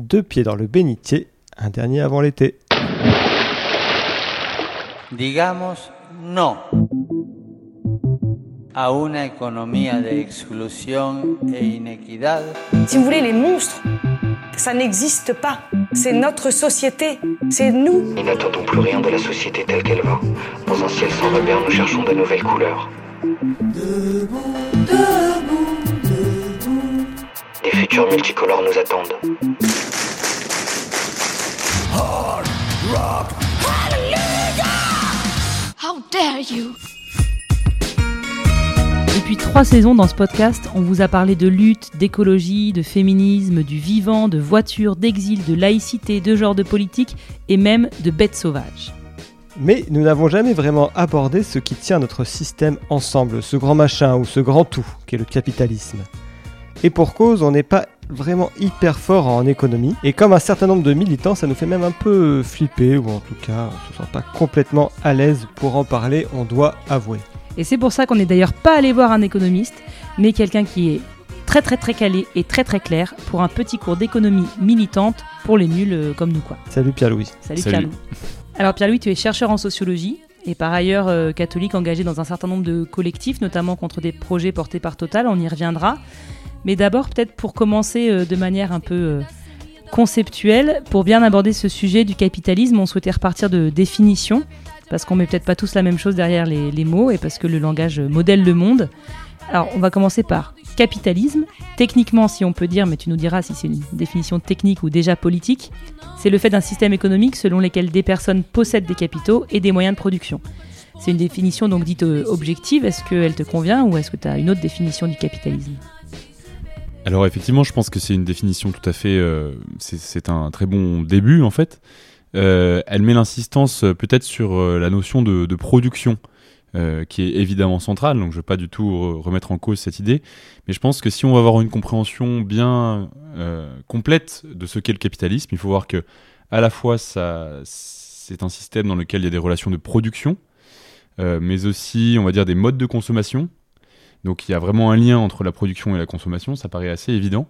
deux pieds dans le bénitier, un dernier avant l'été. Digamos no a una economía de exclusión e inequidad. Si vous voulez, les monstres, ça n'existe pas. C'est notre société, c'est nous. Nous n'attendons plus rien de la société telle qu'elle va. Dans un ciel sans repère, nous cherchons de nouvelles couleurs. Des futurs multicolores nous attendent. How dare you? Depuis trois saisons dans ce podcast, on vous a parlé de lutte, d'écologie, de féminisme, du vivant, de voiture, d'exil, de laïcité, de genre de politique et même de bêtes sauvages. Mais nous n'avons jamais vraiment abordé ce qui tient notre système ensemble, ce grand machin ou ce grand tout qu'est le capitalisme. Et pour cause, on n'est pas vraiment hyper fort en économie. Et comme un certain nombre de militants, ça nous fait même un peu flipper, ou en tout cas, on se sent pas complètement à l'aise pour en parler, on doit avouer. Et c'est pour ça qu'on n'est d'ailleurs pas allé voir un économiste, mais quelqu'un qui est très très très calé et très très clair pour un petit cours d'économie militante pour les nuls euh, comme nous quoi. Salut Pierre-Louis. Salut, Salut. Pierre-Louis. Alors Pierre-Louis, tu es chercheur en sociologie et par ailleurs euh, catholique engagé dans un certain nombre de collectifs, notamment contre des projets portés par Total, on y reviendra. Mais d'abord peut-être pour commencer euh, de manière un peu euh, conceptuelle, pour bien aborder ce sujet du capitalisme, on souhaitait repartir de définitions, parce qu'on met peut-être pas tous la même chose derrière les, les mots et parce que le langage euh, modèle le monde. Alors on va commencer par capitalisme. Techniquement, si on peut dire, mais tu nous diras si c'est une définition technique ou déjà politique, c'est le fait d'un système économique selon lequel des personnes possèdent des capitaux et des moyens de production. C'est une définition donc dite objective. Est-ce qu'elle te convient ou est-ce que tu as une autre définition du capitalisme? Alors effectivement, je pense que c'est une définition tout à fait... euh, c'est- un très bon début en fait. Euh, elle met l'insistance euh, peut-être sur la notion de, production, qui est évidemment centrale, donc je ne veux pas du tout re- remettre en cause cette idée, mais je pense que si on va avoir une compréhension bien complète de ce qu'est le capitalisme, il faut voir que à la fois c'est un système dans lequel il y a des relations de production, mais aussi, on va dire, des modes de consommation, donc il y a vraiment un lien entre la production et la consommation, ça paraît assez évident,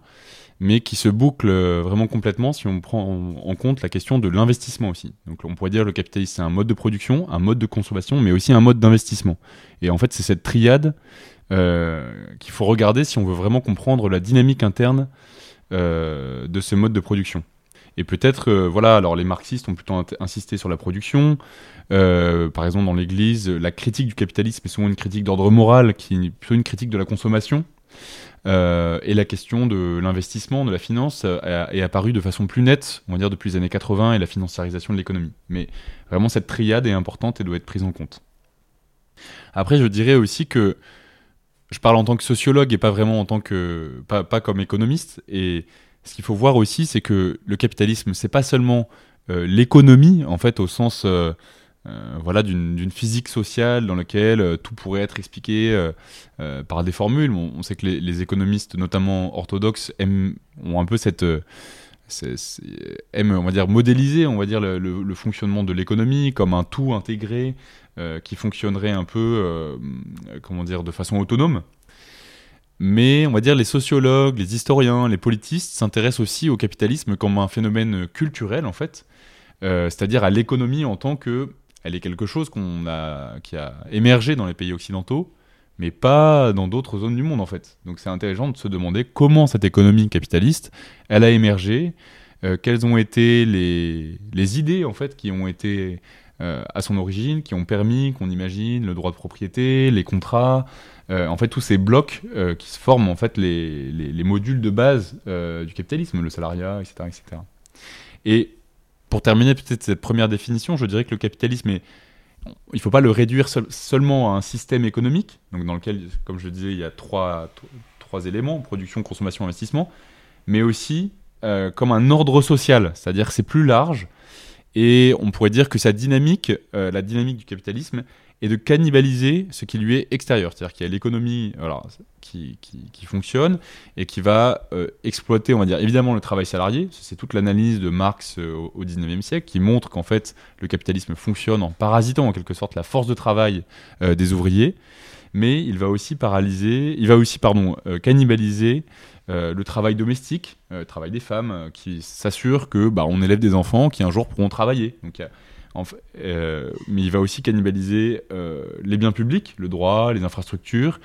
mais qui se boucle euh, vraiment complètement si on prend en, compte la question de l'investissement aussi. Donc on pourrait dire que le capitalisme c'est un mode de production, un mode de consommation, mais aussi un mode d'investissement. Et en fait c'est cette triade euh, qu'il faut regarder si on veut vraiment comprendre la dynamique interne euh, de ce mode de production. Et peut-être, euh, voilà, alors les marxistes ont plutôt insisté sur la production. Euh, par exemple, dans l'Église, la critique du capitalisme est souvent une critique d'ordre moral, qui est plutôt une critique de la consommation. Euh, et la question de l'investissement, de la finance, est apparue de façon plus nette, on va dire, depuis les années 80 et la financiarisation de l'économie. Mais vraiment, cette triade est importante et doit être prise en compte. Après, je dirais aussi que je parle en tant que sociologue et pas vraiment en tant que. pas, pas comme économiste. Et ce qu'il faut voir aussi, c'est que le capitalisme, c'est pas seulement euh, l'économie, en fait, au sens. euh, euh, d'une physique sociale dans laquelle tout pourrait être expliqué par des formules. On, sait que les, économistes, notamment orthodoxes, aiment, ont un peu cette, on va dire, modéliser, le, le- fonctionnement de l'économie comme un tout intégré qui fonctionnerait un peu, comment dire, de façon autonome. Mais on va dire les sociologues, les historiens, les politistes s'intéressent aussi au capitalisme comme un phénomène culturel en fait, Euh, c'est-à-dire à l'économie en tant que elle est quelque chose qu'on a, qui a émergé dans les pays occidentaux, mais pas dans d'autres zones du monde en fait. Donc c'est intéressant de se demander comment cette économie capitaliste, elle a émergé, euh, quelles ont été les, les idées en fait qui ont été euh, à son origine, qui ont permis qu'on imagine le droit de propriété, les contrats, euh, en fait tous ces blocs euh, qui se forment en fait les, les, les modules de base euh, du capitalisme, le salariat, etc., etc. Et pour terminer peut-être cette première définition, je dirais que le capitalisme il ne faut pas le réduire seul- seulement à un système économique, donc dans lequel, comme je le disais, il y a trois, trois éléments, production, consommation, investissement, mais aussi comme un ordre social, c'est-à-dire que c'est plus large, et on pourrait dire que sa dynamique, euh, la dynamique du capitalisme, est de cannibaliser ce qui lui est extérieur, c'est-à-dire qu'il y a l'économie qui, qui, qui fonctionne et qui va euh, exploiter, on va dire, évidemment le travail salarié, c'est toute l'analyse de Marx euh, au, au 19e siècle, qui montre qu'en fait le capitalisme fonctionne en parasitant en quelque sorte la force de travail des ouvriers, mais il va aussi paralyser, il va aussi pardon cannibaliser euh, le travail domestique, euh, le travail des femmes, euh, qui s'assure que bah, on élève des enfants qui un jour pourront travailler. Donc, mais il va aussi cannibaliser les biens publics, le droit, les infrastructures,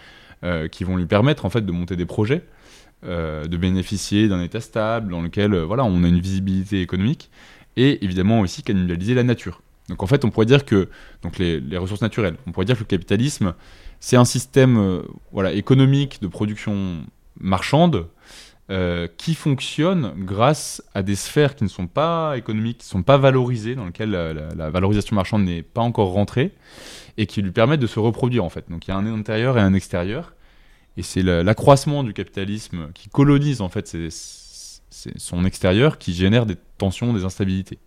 qui vont lui permettre en fait de monter des projets, de bénéficier d'un état stable dans lequel voilà on a une visibilité économique, et évidemment aussi cannibaliser la nature. Donc en fait, on pourrait dire que donc les, ressources naturelles, on pourrait dire que le capitalisme, c'est un système voilà économique de production marchande euh, qui fonctionne grâce à des sphères qui ne sont pas économiques, qui ne sont pas valorisées, dans lesquelles la, valorisation marchande n'est pas encore rentrée, et qui lui permettent de se reproduire en fait. Donc il y a un intérieur et un extérieur, et c'est la- l'accroissement du capitalisme qui colonise en fait son extérieur qui génère des tensions, des instabilités.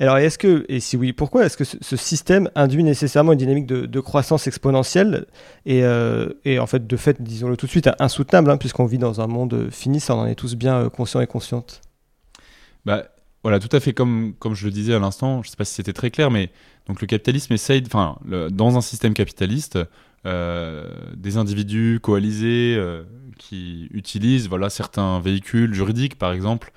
Alors, est-ce que, et si oui, pourquoi est-ce que ce, système induit nécessairement une dynamique de, croissance exponentielle et, euh, et en fait, de fait, disons-le tout de suite, insoutenable, hein, puisqu'on vit dans un monde fini, ça on en est tous bien euh, conscients et conscientes. Bah, voilà, tout à fait comme, comme je le disais à l'instant, je ne sais pas si c'était très clair, mais donc le capitalisme essaye, enfin, dans un système capitaliste, euh, des individus coalisés qui utilisent voilà, certains véhicules juridiques, par exemple,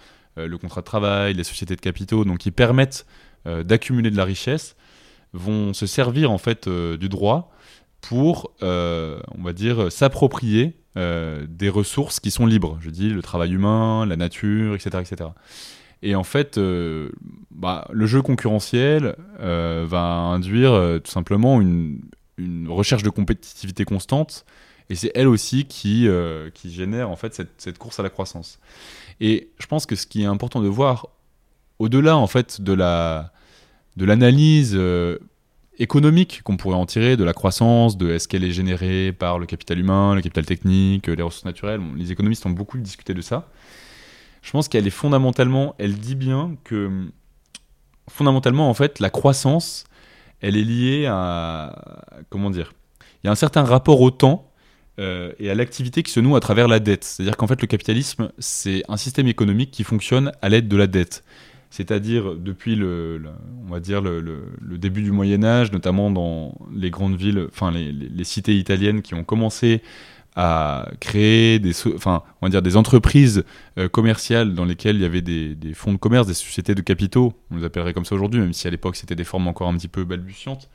le contrat de travail, les sociétés de capitaux, donc qui permettent euh, d'accumuler de la richesse, vont se servir en fait euh, du droit pour, euh, on va dire, s'approprier euh, des ressources qui sont libres. Je dis le travail humain, la nature, etc., etc. Et en fait, euh, bah, le jeu concurrentiel euh, va induire euh, tout simplement une, recherche de compétitivité constante, et c'est elle aussi qui, euh, génère en fait cette course à la croissance. Et je pense que ce qui est important de voir, au-delà en fait de la de l'analyse euh, économique qu'on pourrait en tirer de la croissance, de est-ce qu'elle est générée par le capital humain, le capital technique, euh, les ressources naturelles. Les économistes ont beaucoup discuté de ça. Je pense qu'elle est fondamentalement, elle dit bien que fondamentalement en fait la croissance, elle est liée à comment dire, il y a un certain rapport au temps euh, et à l'activité qui se noue à travers la dette. C'est-à-dire qu'en fait le capitalisme c'est un système économique qui fonctionne à l'aide de la dette. C'est-à-dire depuis le, on va dire le, début du Moyen Âge, notamment dans les grandes villes, enfin les, cités italiennes qui ont commencé à créer des, enfin on va dire des entreprises euh, commerciales dans lesquelles il y avait des, des fonds de commerce, des sociétés de capitaux, on les appellerait comme ça aujourd'hui, même si à l'époque c'était des formes encore un petit peu balbutiantes.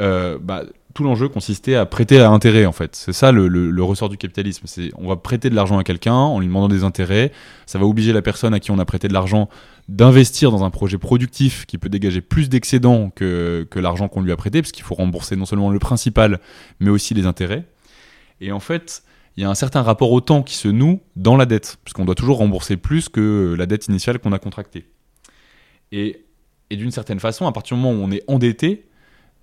Euh, bah, tout l'enjeu consistait à prêter à intérêt en fait. C'est ça le, ressort du capitalisme. C'est on va prêter de l'argent à quelqu'un en lui demandant des intérêts. Ça va obliger la personne à qui on a prêté de l'argent d'investir dans un projet productif qui peut dégager plus d'excédents que, que l'argent qu'on lui a prêté, parce qu'il faut rembourser non seulement le principal, mais aussi les intérêts. Et en fait, il y a un certain rapport au temps qui se noue dans la dette, puisqu'on doit toujours rembourser plus que la dette initiale qu'on a contractée. Et, et d'une certaine façon, à partir du moment où on est endetté,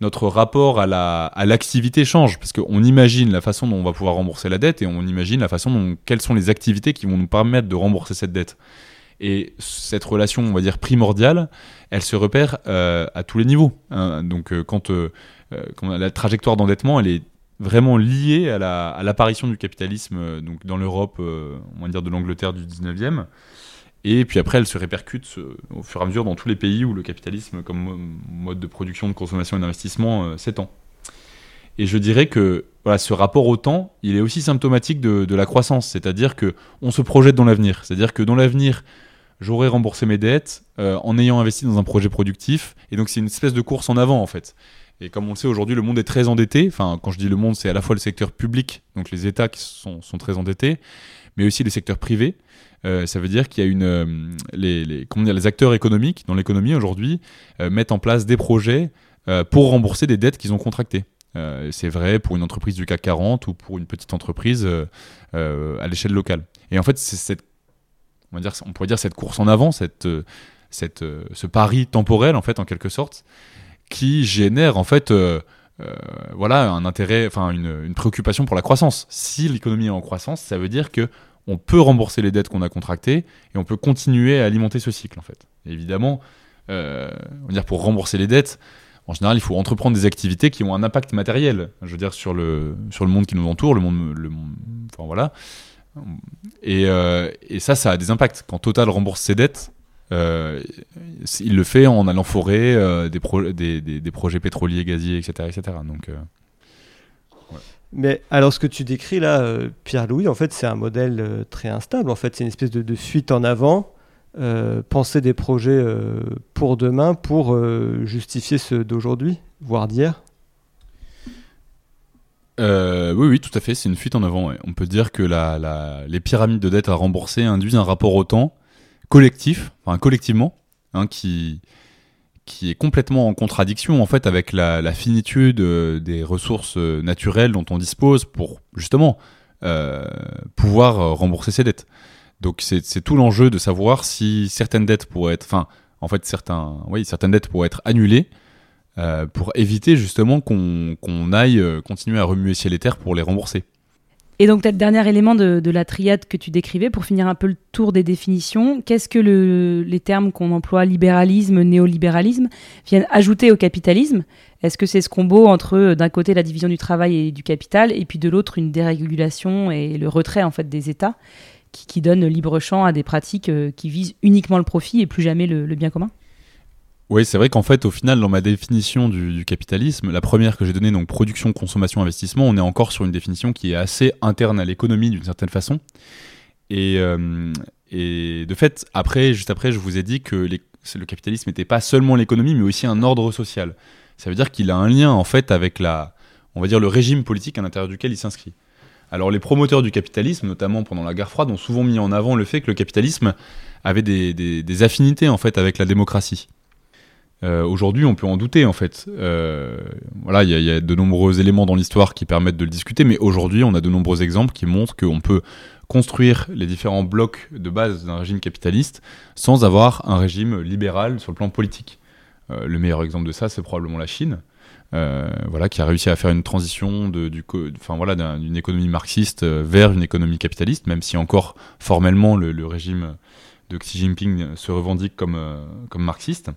notre rapport à la- à l'activité change, parce qu'on imagine la façon dont on va pouvoir rembourser la dette et on imagine la façon dont quelles sont les activités qui vont nous permettre de rembourser cette dette. Et cette relation, on va dire primordiale, elle se repère euh, à tous les niveaux. hein. Donc, euh, quand, euh, quand la trajectoire d'endettement, elle est vraiment liée à la- à l'apparition du capitalisme donc dans l'Europe, on va dire de l'Angleterre du 19e. Et puis après, elle se répercute euh, au fur et à mesure dans tous les pays où le capitalisme, comme mo- mode de production, de consommation et d'investissement, euh, s'étend. Et je dirais que ce rapport au temps, il est aussi symptomatique de, la croissance, c'est-à-dire que on se projette dans l'avenir, c'est-à-dire que dans l'avenir, j'aurai remboursé mes dettes euh, en ayant investi dans un projet productif, et donc c'est une espèce de course en avant en fait. Et comme on le sait aujourd'hui, le monde est très endetté. Enfin, quand je dis le monde, c'est à la fois le secteur public, donc les États qui sont très endettés, mais aussi les secteurs privés. Euh, ça veut dire qu'il y a une euh, les, les, comment les acteurs économiques dans l'économie aujourd'hui euh, mettent en place des projets pour rembourser des dettes qu'ils ont contractées. C'est vrai pour une entreprise du CAC 40 ou pour une petite entreprise à l'échelle locale. Et en fait, c'est cette on, va dire, on pourrait dire cette course en avant, cette, cette, ce pari temporel en fait en quelque sorte, qui génère en fait voilà un intérêt, enfin une, une préoccupation pour la croissance. Si l'économie est en croissance, ça veut dire que on peut rembourser les dettes qu'on a contractées et on peut continuer à alimenter ce cycle en fait. Évidemment, euh, on va pour rembourser les dettes, en général, il faut entreprendre des activités qui ont un impact matériel. Je veux dire sur le sur le monde qui nous entoure, le monde, enfin voilà. Et, euh, et ça, ça a des impacts. Quand Total rembourse ses dettes, euh, il le fait en allant forer des, pro- des, des, des projets pétroliers, gaziers, etc. etc. Donc, Mais alors, ce que tu décris là, euh, Pierre-Louis, en fait, c'est un modèle euh, très instable. En fait, c'est une espèce de, fuite en avant, euh, penser des projets pour demain pour justifier ceux d'aujourd'hui, voire d'hier. Oui, oui, tout à fait. C'est une fuite en avant. On peut dire que la, les pyramides de dette à rembourser induisent un rapport au temps collectif, enfin collectivement, hein, qui, qui est complètement en contradiction en fait avec la, finitude euh, des ressources euh, naturelles dont on dispose pour justement euh, pouvoir rembourser ses dettes. Donc c'est tout l'enjeu de savoir si certaines dettes pourraient être, en fait pourraient être annulées pour éviter justement qu'on aille continuer à remuer ciel et terre pour les rembourser. Et donc, peut-être dernier élément de, la triade que tu décrivais, pour finir un peu le tour des définitions, qu'est-ce que le- les termes qu'on emploie, libéralisme, néolibéralisme, viennent ajouter au capitalisme? Est-ce que c'est ce combo entre, euh, d'un côté, la division du travail et du capital, et puis de l'autre, une dérégulation et le retrait en fait des États qui, qui donnent libre champ à des pratiques euh, qui visent uniquement le profit et plus jamais le bien commun? Oui, c'est vrai qu'en fait, au final, dans ma définition du, capitalisme, la première que j'ai donnée, donc production, consommation, investissement, on est encore sur une définition qui est assez interne à l'économie d'une certaine façon. Et, euh, de fait, après, juste après, je vous ai dit que le capitalisme n'était pas seulement l'économie, mais aussi un ordre social. Ça veut dire qu'il a un lien en fait avec la, on va dire le régime politique à l'intérieur duquel il s'inscrit. Alors les promoteurs du capitalisme, notamment pendant la guerre froide, ont souvent mis en avant le fait que le capitalisme avait des, des- des affinités en fait avec la démocratie. Euh, Aujourd'hui, on peut en douter en fait. Euh, voilà, il y, a- de nombreux éléments dans l'histoire qui permettent de le discuter, mais aujourd'hui, on a de nombreux exemples qui montrent qu'on peut construire les différents blocs de base d'un régime capitaliste sans avoir un régime libéral sur le plan politique. Euh, le meilleur exemple de ça, c'est probablement la Chine, voilà, qui a réussi à faire une transition de, voilà, d'un- d'une économie marxiste vers une économie capitaliste, même si encore formellement le, le régime de Xi Jinping se revendique comme, comme marxiste.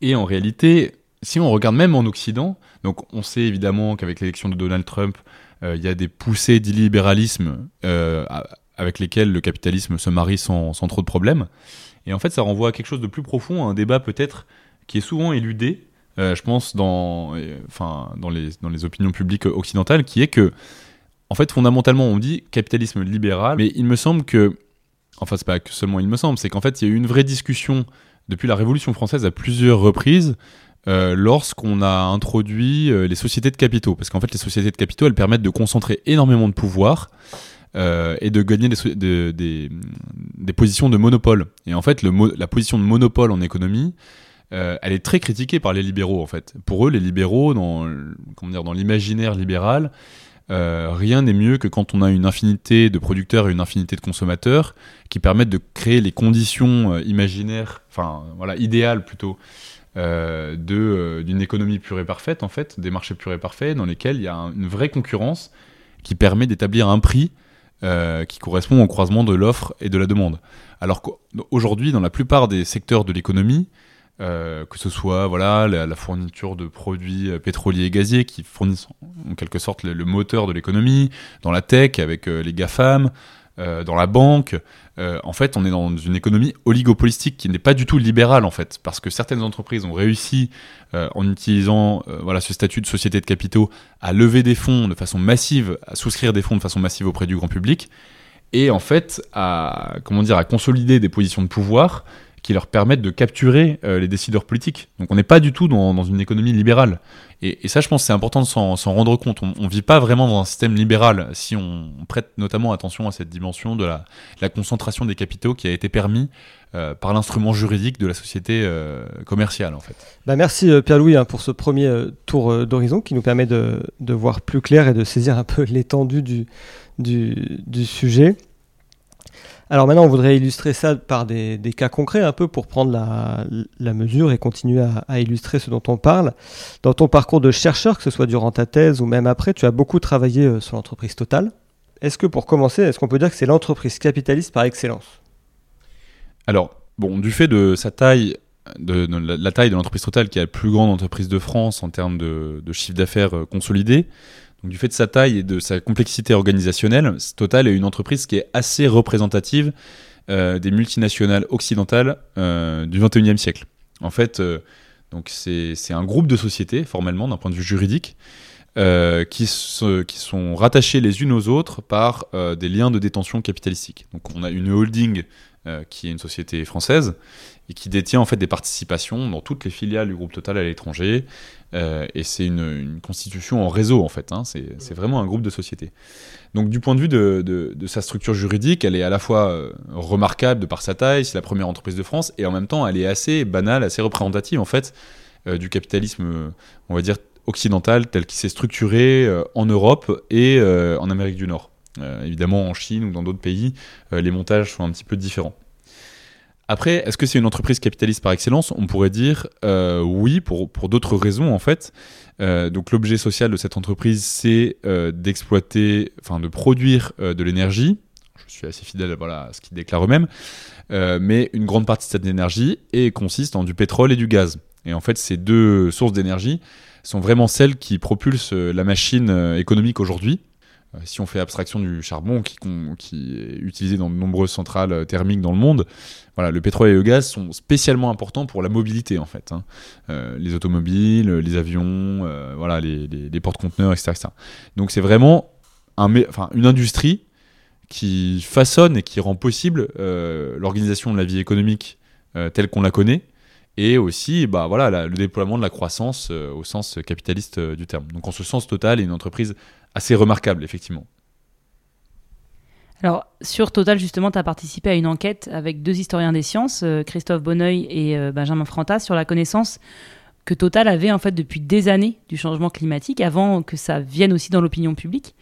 Et en réalité, si on regarde même en Occident, donc on sait évidemment qu'avec l'élection de Donald Trump, euh, il y a des poussées d'illibéralisme euh, avec lesquelles le capitalisme se marie sans, sans trop de problèmes. Et en fait, ça renvoie à quelque chose de plus profond, à un débat peut-être qui est souvent éludé, euh, je pense, dans, enfin, dans, les, dans les opinions publiques occidentales, qui est que, en fait, fondamentalement, on dit capitalisme libéral, mais il me semble que, enfin, c'est pas que seulement il me semble, c'est qu'en fait, il y a eu une vraie discussion depuis la Révolution française à plusieurs reprises euh, lorsqu'on a introduit euh, les sociétés de capitaux. Parce qu'en fait, les sociétés de capitaux, elles permettent de concentrer énormément de pouvoir euh, et de gagner des, positions de monopole. Et en fait, la position de monopole en économie, elle est très critiquée par les libéraux, en fait. Pour eux, les libéraux, dans l'imaginaire libéral, euh, rien n'est mieux que quand on a une infinité de producteurs et une infinité de consommateurs qui permettent de créer les conditions euh, imaginaires, enfin voilà, idéales plutôt, euh, de, d'une économie pure et parfaite, en fait, des marchés purs et parfaits, dans lesquels il y a un- une vraie concurrence qui permet d'établir un prix qui correspond au croisement de l'offre et de la demande. Alors qu'aujourd'hui, dans la plupart des secteurs de l'économie, euh, que ce soit voilà la, fourniture de produits euh, pétroliers et gaziers qui fournissent en quelque sorte le, moteur de l'économie, dans la tech avec euh, les GAFAM, dans la banque, en fait, on est dans une économie oligopolistique qui n'est pas du tout libérale en fait, parce que certaines entreprises ont réussi en utilisant voilà ce statut de société de capitaux à lever des fonds de façon massive, à souscrire des fonds de façon massive auprès du grand public, et en fait à comment dire à consolider des positions de pouvoir qui leur permettent de capturer euh, les décideurs politiques. Donc on n'est pas du tout dans, une économie libérale. Et, ça, je pense, c'est important de s'en rendre compte. On ne vit pas vraiment dans un système libéral si on, prête notamment attention à cette dimension de la, concentration des capitaux qui a été permis euh, par l'instrument juridique de la société euh, commerciale, en fait. Bah, merci Pierre-Louis hein, pour ce premier tour d'horizon qui nous permet de, voir plus clair et de saisir un peu l'étendue du, du, du sujet. Alors maintenant, on voudrait illustrer ça par des, cas concrets un peu pour prendre la, mesure et continuer à, illustrer ce dont on parle. Dans ton parcours de chercheur, que ce soit durant ta thèse ou même après, tu as beaucoup travaillé euh, sur l'entreprise Total. Est-ce que pour commencer, est-ce qu'on peut dire que c'est l'entreprise capitaliste par excellence? Alors, bon, du fait de sa taille, de, la, taille de l'entreprise Total, qui est la plus grande entreprise de France en termes de, de chiffre d'affaires euh, consolidé, du fait de sa taille et de sa complexité organisationnelle, Total est une entreprise qui est assez représentative euh, des multinationales occidentales euh, du 21e siècle. En fait, euh, c'est un groupe de sociétés, formellement, d'un point de vue juridique, qui, sont rattachées les unes aux autres par des liens de détention capitalistique. Donc on a une holding qui est une société française et qui détient en fait des participations dans toutes les filiales du groupe Total à l'étranger. Euh, et c'est une, une constitution en réseau en fait. hein. C'est c'est vraiment un groupe de sociétés. Donc du point de vue de, de- de sa structure juridique, elle est à la fois euh, remarquable de par sa taille, c'est la première entreprise de France, et en même temps elle est assez banale, assez représentative en fait euh, du capitalisme, on va dire occidental tel qu'il s'est structuré euh, en Europe et en Amérique du Nord. Évidemment en Chine ou dans d'autres pays, les montages sont un petit peu différents. Après, est-ce que c'est une entreprise capitaliste par excellence? On pourrait dire euh, oui, pour, pour d'autres raisons en fait. Euh, donc l'objet social de cette entreprise, c'est euh, d'exploiter, enfin de produire euh, de l'énergie. Je suis assez fidèle voilà, à ce qu'ils déclarent eux-mêmes. Euh, mais une grande partie de cette énergie est, consiste en du pétrole et du gaz. Et en fait, ces deux sources d'énergie sont vraiment celles qui propulsent euh, la machine économique aujourd'hui. Euh, Si on fait abstraction du charbon qui, est utilisé dans de nombreuses centrales euh, thermiques dans le monde, voilà, le pétrole et le gaz sont spécialement importants pour la mobilité en fait. hein. Euh, les automobiles, les avions, voilà, les, les- porte-conteneurs, etc., etc. Donc c'est vraiment une industrie qui façonne et qui rend possible l'organisation de la vie économique telle qu'on la connaît et aussi bah, voilà, le déploiement de la croissance au sens capitaliste du terme. Donc en ce sens, Total une entreprise assez remarquable, effectivement. Alors, sur Total, justement, tu as participé à une enquête avec deux historiens des sciences, euh, Christophe Bonneuil et euh, Benjamin Frantas, sur la connaissance que Total avait en fait depuis des années du changement climatique, avant que ça vienne aussi dans l'opinion publique,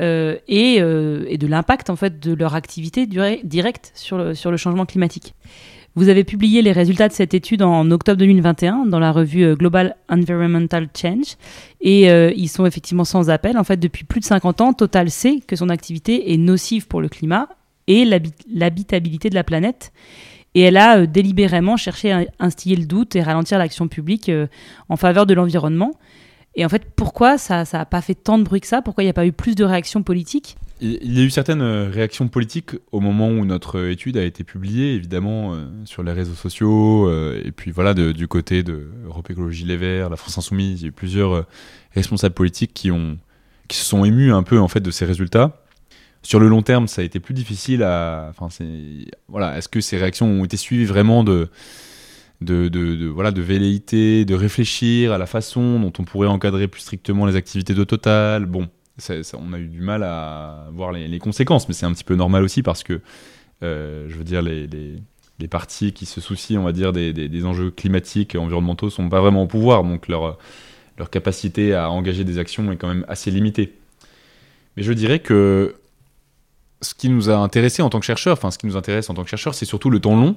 euh, et, de l'impact en fait de leur activité directe sur le changement climatique. Vous avez publié les résultats de cette étude en octobre 2021 dans la revue euh, Global Environmental Change et euh, ils sont effectivement sans appel. En fait, depuis plus de 50 ans, Total sait que son activité est nocive pour le climat et l'habi- l'habitabilité de la planète. Et elle a euh, délibérément cherché à instiller le doute et ralentir l'action publique en faveur de l'environnement. Et en fait, pourquoi ça n'a pas fait tant de bruit que ça? Pourquoi il n'y a pas eu plus de réactions politiques? Il y a eu certaines euh, réactions politiques au moment où notre euh, étude a été publiée, évidemment, euh, sur les réseaux sociaux, et puis voilà, du côté de Europe Écologie Les Verts, la France Insoumise, il y a eu plusieurs responsables politiques qui, ont, qui se sont émus un peu en fait de ces résultats. Sur le long terme, ça a été plus difficile à. Enfin, c'est voilà. Est-ce que ces réactions ont été suivies vraiment de de, de, voilà de velléité, de réfléchir à la façon dont on pourrait encadrer plus strictement les activités de Total. Bon, on a eu du mal à voir les, conséquences, mais c'est un petit peu normal aussi parce que euh, je veux dire les, les, partis qui se soucient, on va dire, des, des, des enjeux climatiques et environnementaux sont pas vraiment au pouvoir, donc leur leur capacité à engager des actions est quand même assez limitée. Mais je dirais que ce qui nous a intéressé en tant que chercheurs, enfin ce qui nous intéresse en tant que chercheurs, c'est surtout le temps long.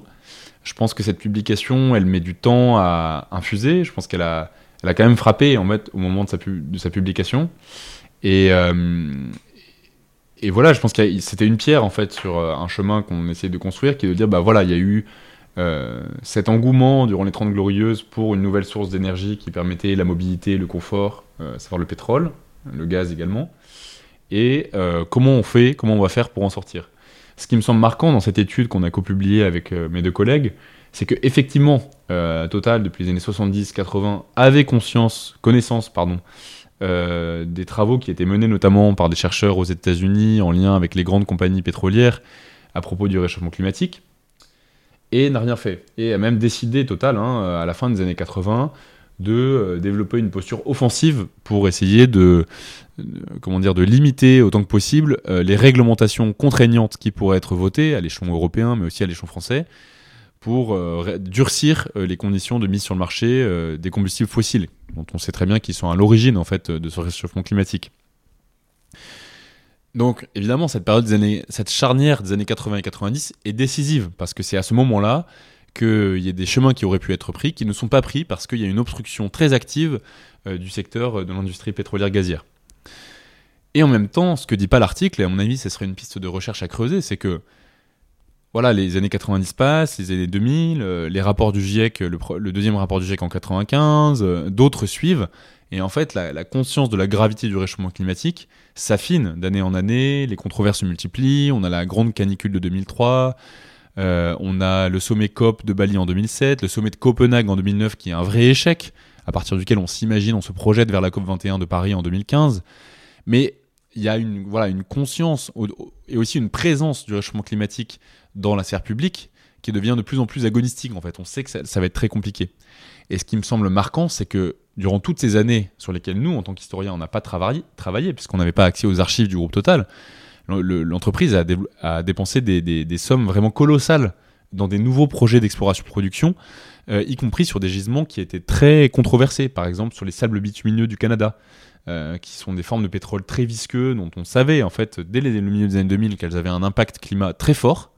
Je pense que cette publication, elle met du temps à infuser. Je pense qu'elle a, elle a quand même frappé en fait, au moment de sa, publication. Et, euh, et voilà, je pense que c'était une pierre en fait sur euh, un chemin qu'on essayait de construire, qui est de dire bah voilà, il y a eu euh, cet engouement durant les 30 glorieuses pour une nouvelle source d'énergie qui permettait la mobilité, le confort, savoir le pétrole, le gaz également. Et euh, comment on fait, comment on va faire pour en sortir. Ce qui me semble marquant dans cette étude qu'on a copubliée avec euh, mes deux collègues, c'est que effectivement, euh, Total depuis les années 70-80 avait conscience, connaissance, pardon, des travaux qui étaient menés notamment par des chercheurs aux États-Unis en lien avec les grandes compagnies pétrolières à propos du réchauffement climatique, et n'a rien fait. Et a même décidé, Total, hein, à la fin des années 80, de euh, développer une posture offensive pour essayer de, de- comment dire, de limiter autant que possible euh, les réglementations contraignantes qui pourraient être votées à l'échelon européen, mais aussi à l'échelon français, pour euh, durcir euh, les conditions de mise sur le marché euh, des combustibles fossiles, dont on sait très bien qu'ils sont à l'origine en fait de ce réchauffement climatique. Donc évidemment, cette période des années, cette charnière des années 80 et 90 est décisive parce que c'est à ce moment-là qu'il y a des chemins qui auraient pu être pris qui ne sont pas pris parce qu'il y a une obstruction très active euh, du secteur euh, de l'industrie pétrolière gazière. Et en même temps, ce que dit pas l'article, et à mon avis, ce serait une piste de recherche à creuser, c'est que voilà, les années 90 passent, les années 2000, euh, les rapports du GIEC, le, deuxième rapport du GIEC en 95, euh, d'autres suivent, et en fait, la, la conscience de la gravité du réchauffement climatique s'affine d'année en année, les controverses se multiplient, on a la grande canicule de 2003, euh, on a le sommet COP de Bali en 2007, le sommet de Copenhague en 2009 qui est un vrai échec, à partir duquel on s'imagine, on se projette vers la COP 21 de Paris en 2015. Mais il y a une, voilà, une conscience et aussi une présence du réchauffement climatique dans la sphère publique qui devient de plus en plus agonistique en fait. On sait que ça, va être très compliqué. Et ce qui me semble marquant, c'est que durant toutes ces années sur lesquelles nous, en tant qu'historiens, on n'a pas travaillé, travaillé puisqu'on n'avait pas accès aux archives du groupe Total, l'entreprise a, dépensé des, sommes vraiment colossales dans des nouveaux projets d'exploration-production, euh, y compris sur des gisements qui étaient très controversés, par exemple sur les sables bitumineux du Canada. Euh, qui sont des formes de pétrole très visqueux, dont on savait en fait dès le milieu des années 2000 qu'elles avaient un impact climat très fort.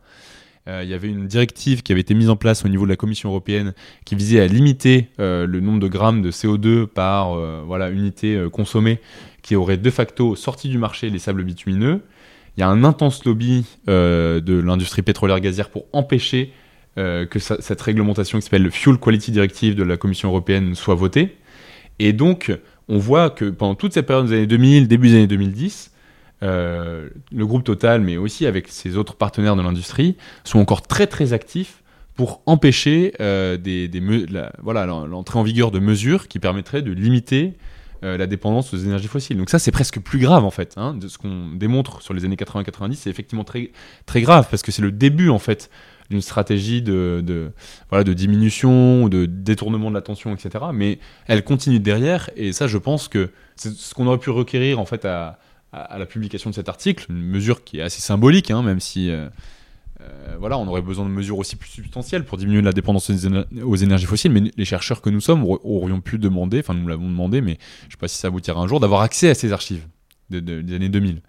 Euh, il y avait une directive qui avait été mise en place au niveau de la Commission européenne qui visait à limiter le nombre de grammes de CO2 par voilà, unité consommée, qui aurait de facto sorti du marché les sables bitumineux. Il y a un intense lobby de l'industrie pétrolière gazière pour empêcher que cette réglementation qui s'appelle le Fuel Quality Directive de la Commission européenne soit votée. Et donc, on voit que pendant toute cette période des années 2000, début des années 2010, euh, le groupe Total, mais aussi avec ses autres partenaires de l'industrie, sont encore très très actifs pour empêcher euh, l'entrée en vigueur de mesures qui permettraient de limiter euh, la dépendance aux énergies fossiles. Donc ça, c'est presque plus grave en fait. Hein, de ce qu'on démontre sur les années 80-90, c'est effectivement très, très grave parce que c'est le début en fait d'une stratégie de, voilà, de diminution, de détournement de l'attention, etc. Mais elle continue derrière, et ça, je pense que c'est ce qu'on aurait pu requérir en fait à, la publication de cet article, une mesure qui est assez symbolique, hein, même si euh, voilà, on aurait besoin de mesures aussi plus substantielles pour diminuer la dépendance aux énergies fossiles. Mais les chercheurs que nous sommes aurions pu demander, enfin nous l'avons demandé, mais je ne sais pas si ça aboutira un jour, d'avoir accès à ces archives des années 2000.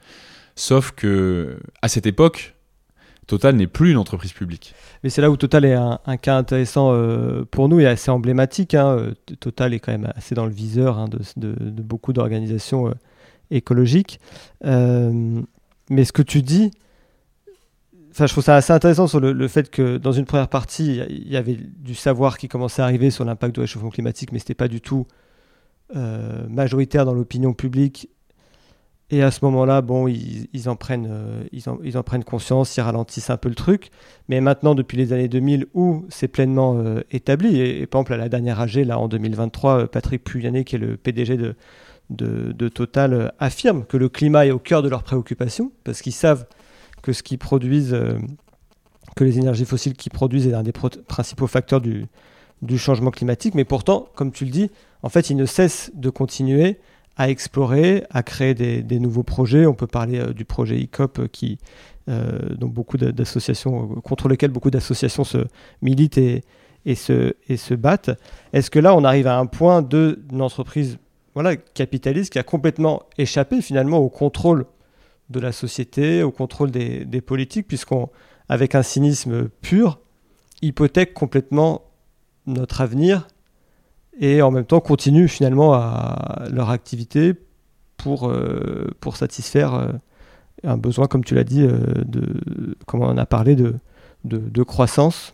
Sauf que à cette époque, Total n'est plus une entreprise publique. Mais c'est là où Total est un, cas intéressant euh, pour nous et assez emblématique. Hein. Euh, Total est quand même assez dans le viseur hein, de, beaucoup d'organisations euh, écologiques. mais ce que tu dis, je trouve ça assez intéressant sur le, fait que dans une première partie, il y avait du savoir qui commençait à arriver sur l'impact du réchauffement climatique, mais ce n'était pas du tout majoritaire dans l'opinion publique et à ce moment-là, bon, ils, en prennent, euh, ils, en, prennent conscience, ils ralentissent un peu le truc. Mais maintenant, depuis les années 2000, où c'est pleinement euh, établi, et, par exemple, à la dernière AG, là, en 2023, euh, Patrick Puyané, qui est le PDG de, de, Total, affirme que le climat est au cœur de leurs préoccupations, parce qu'ils savent que ce produisent, que les énergies fossiles qu'ils produisent est l'un des principaux facteurs du, changement climatique. Mais pourtant, comme tu le dis, en fait, ils ne cessent de continuer à explorer, à créer des, nouveaux projets. On peut parler euh, du projet ICOP euh, qui, euh, beaucoup d'associations, contre lequel beaucoup d'associations se militent et, et, se, et se battent. Est-ce que là, on arrive à un point d'une entreprise voilà, capitaliste qui a complètement échappé finalement au contrôle de la société, au contrôle des, politiques, puisqu'on, avec un cynisme pur, hypothèque complètement notre avenir et en même temps continuent finalement à leur activité pour, euh, satisfaire euh, un besoin, comme tu l'as dit, euh, de, comme on a parlé, de, de, croissance.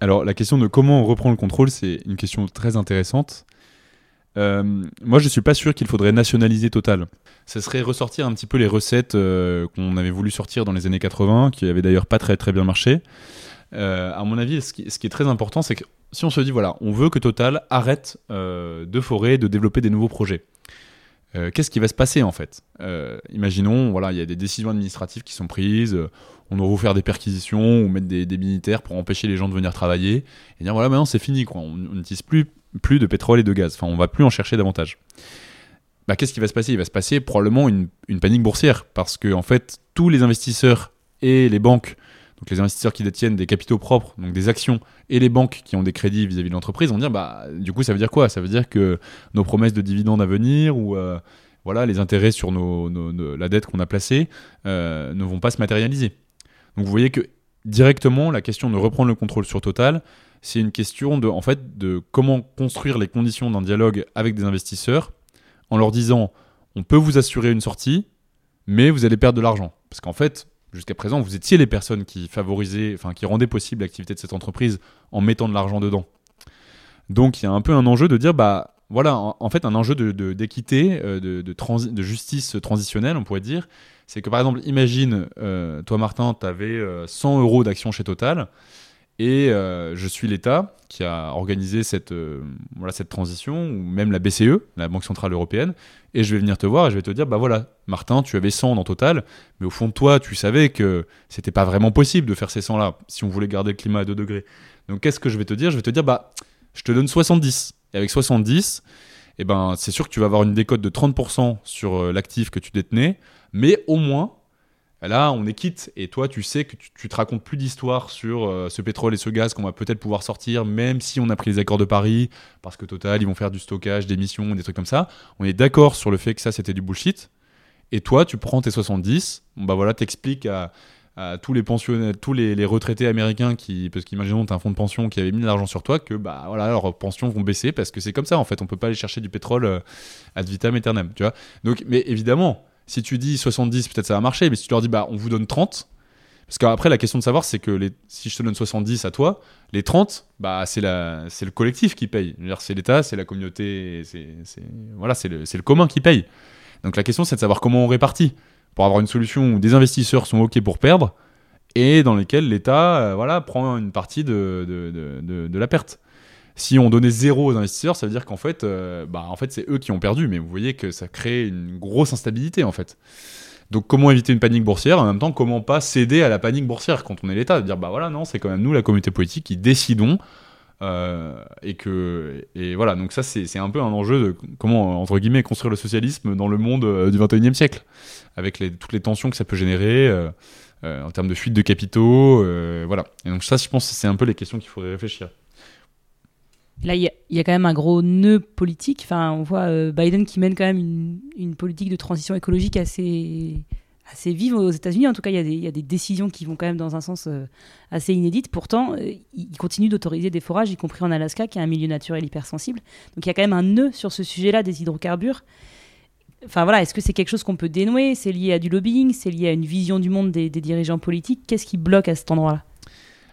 Alors la question de comment on reprend le contrôle, c'est une question très intéressante. moi, je ne suis pas sûr qu'il faudrait nationaliser Total. Ce serait ressortir un petit peu les recettes qu'on avait voulu sortir dans les années 80, qui avaient d'ailleurs pas très très bien marché. à mon avis, ce qui, est très important, c'est que si on se dit, voilà, on veut que Total arrête euh, de forer, de développer des nouveaux projets, euh, qu'est-ce qui va se passer en fait? Euh, Imaginons, voilà, il y a des décisions administratives qui sont prises, on doit vous faire des perquisitions ou mettre des, militaires pour empêcher les gens de venir travailler, et dire, voilà, maintenant c'est fini, quoi. on n'utilise plus, plus de pétrole et de gaz, enfin, on va plus en chercher davantage. Bah, qu'est-ce qui va se passer? Il va se passer probablement une, panique boursière, parce que en fait, tous les investisseurs et les banques donc les investisseurs qui détiennent des capitaux propres, donc des actions, et les banques qui ont des crédits vis-à-vis de l'entreprise vont dire, bah, du coup, ça veut dire quoi? Ça veut dire que nos promesses de dividendes à venir ou euh, voilà, les intérêts sur la dette qu'on a placée euh, ne vont pas se matérialiser. Donc vous voyez que directement, la question de reprendre le contrôle sur Total, c'est une question de, en fait, de comment construire les conditions d'un dialogue avec des investisseurs en leur disant, on peut vous assurer une sortie, mais vous allez perdre de l'argent. Parce qu'en fait, jusqu'à présent, vous étiez les personnes qui favorisaient, enfin qui rendaient possible l'activité de cette entreprise en mettant de l'argent dedans. Donc il y a un peu un enjeu de dire, bah voilà, en, fait un enjeu d'équité, de, de, justice transitionnelle, on pourrait dire. C'est que par exemple, imagine, euh, toi Martin, tu avais 100 euros d'action chez Total, Et euh, je suis l'État qui a organisé cette, euh, voilà, cette transition, ou même la BCE, la Banque Centrale Européenne, et je vais venir te voir et je vais te dire, bah voilà, Martin, tu avais 100 dans total, mais au fond de toi, tu savais que c'était pas vraiment possible de faire ces 100 là, si on voulait garder le climat à 2 degrés. Donc qu'est-ce que je vais te dire? Je vais te dire, bah, je te donne 70. Et avec 70, eh ben, c'est sûr que tu vas avoir une décote de 30% sur euh, l'actif que tu détenais, mais au moins, Là, on est quitte, et toi, tu sais que tu, te racontes plus d'histoire sur euh, ce pétrole et ce gaz qu'on va peut-être pouvoir sortir, même si on a pris les accords de Paris, parce que Total, ils vont faire du stockage, d'émissions, des trucs comme ça. On est d'accord sur le fait que ça, c'était du bullshit. Et toi, tu prends tes 70, bon, bah voilà, t'expliques à, tous les retraités américains qui, parce qu'imaginons t'as un fonds de pension qui avait mis de l'argent sur toi, que bah voilà, leurs pensions vont baisser parce que c'est comme ça en fait, on peut pas aller chercher du pétrole euh, ad vitam aeternam, tu vois. Donc, mais évidemment, si tu dis 70, peut-être ça va marcher, mais si tu leur dis bah on vous donne 30, parce qu'après la question de savoir c'est que si je te donne 70 à toi, les 30, bah c'est la, c'est le collectif qui paye. C'est l'État, c'est la communauté, c'est, voilà, c'est le, commun qui paye. Donc la question c'est de savoir comment on répartit pour avoir une solution où des investisseurs sont ok pour perdre et dans lesquels l'État, euh, voilà, prend une partie de- de- de la perte. Si on donnait zéro aux investisseurs, ça veut dire qu'en fait, euh, bah, en fait, c'est eux qui ont perdu. Mais vous voyez que ça crée une grosse instabilité, en fait. Donc, comment éviter une panique boursière? En même temps, comment pas céder à la panique boursière quand on est l'État? Dire, bah voilà, non, c'est quand même nous, la communauté politique, qui décidons. euh, et que et voilà donc ça c'est un peu un enjeu de comment entre guillemets construire le socialisme dans le monde euh, du 21e siècle avec toutes les tensions que ça peut générer en termes de fuite de capitaux voilà et donc ça je pense c'est un peu les questions qu'il faudrait réfléchir Là, il y, a- quand même un gros nœud politique. Enfin, on voit euh, Biden qui mène quand même une, politique de transition écologique assez, assez vive aux États-Unis. En tout cas, il y a des décisions qui vont quand même dans un sens euh, assez inédite. Pourtant, euh, il continue d'autoriser des forages, y compris en Alaska, qui est un milieu naturel hypersensible. Donc, il y a quand même un nœud sur ce sujet-là des hydrocarbures. Enfin voilà, est-ce que c'est quelque chose qu'on peut dénouer? C'est lié à du lobbying? C'est lié à une vision du monde des, des dirigeants politiques? Qu'est-ce qui bloque à cet endroit-là?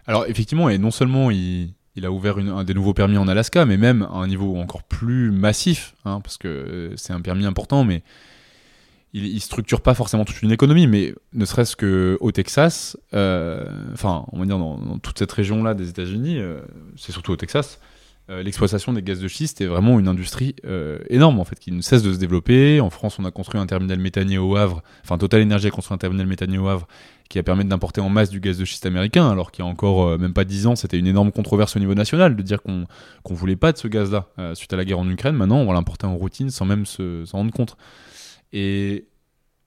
Alors effectivement, et non seulement il, il a ouvert un des nouveaux permis en Alaska, mais même à un niveau encore plus massif, hein, parce que euh, c'est un permis important, mais il, il structure pas forcément toute une économie, mais ne serait-ce que au Texas, euh, enfin on va dire dans, dans toute cette région-là des États-Unis, euh, c'est surtout au Texas, euh, l'exploitation des gaz de schiste est vraiment une industrie euh, énorme en fait, qui ne cesse de se développer. En France, on a construit un terminal méthanier au Havre, enfin Total Energy a construit un terminal méthanier au Havre qui a permis d'importer en masse du gaz de schiste américain, alors qu'il y a encore euh, même pas 10 ans, c'était une énorme controverse au niveau national de dire qu'on qu'on voulait pas de ce gaz-là suite à la guerre en Ukraine. Maintenant, on va l'importer en routine sans même se- s'en rendre compte. Et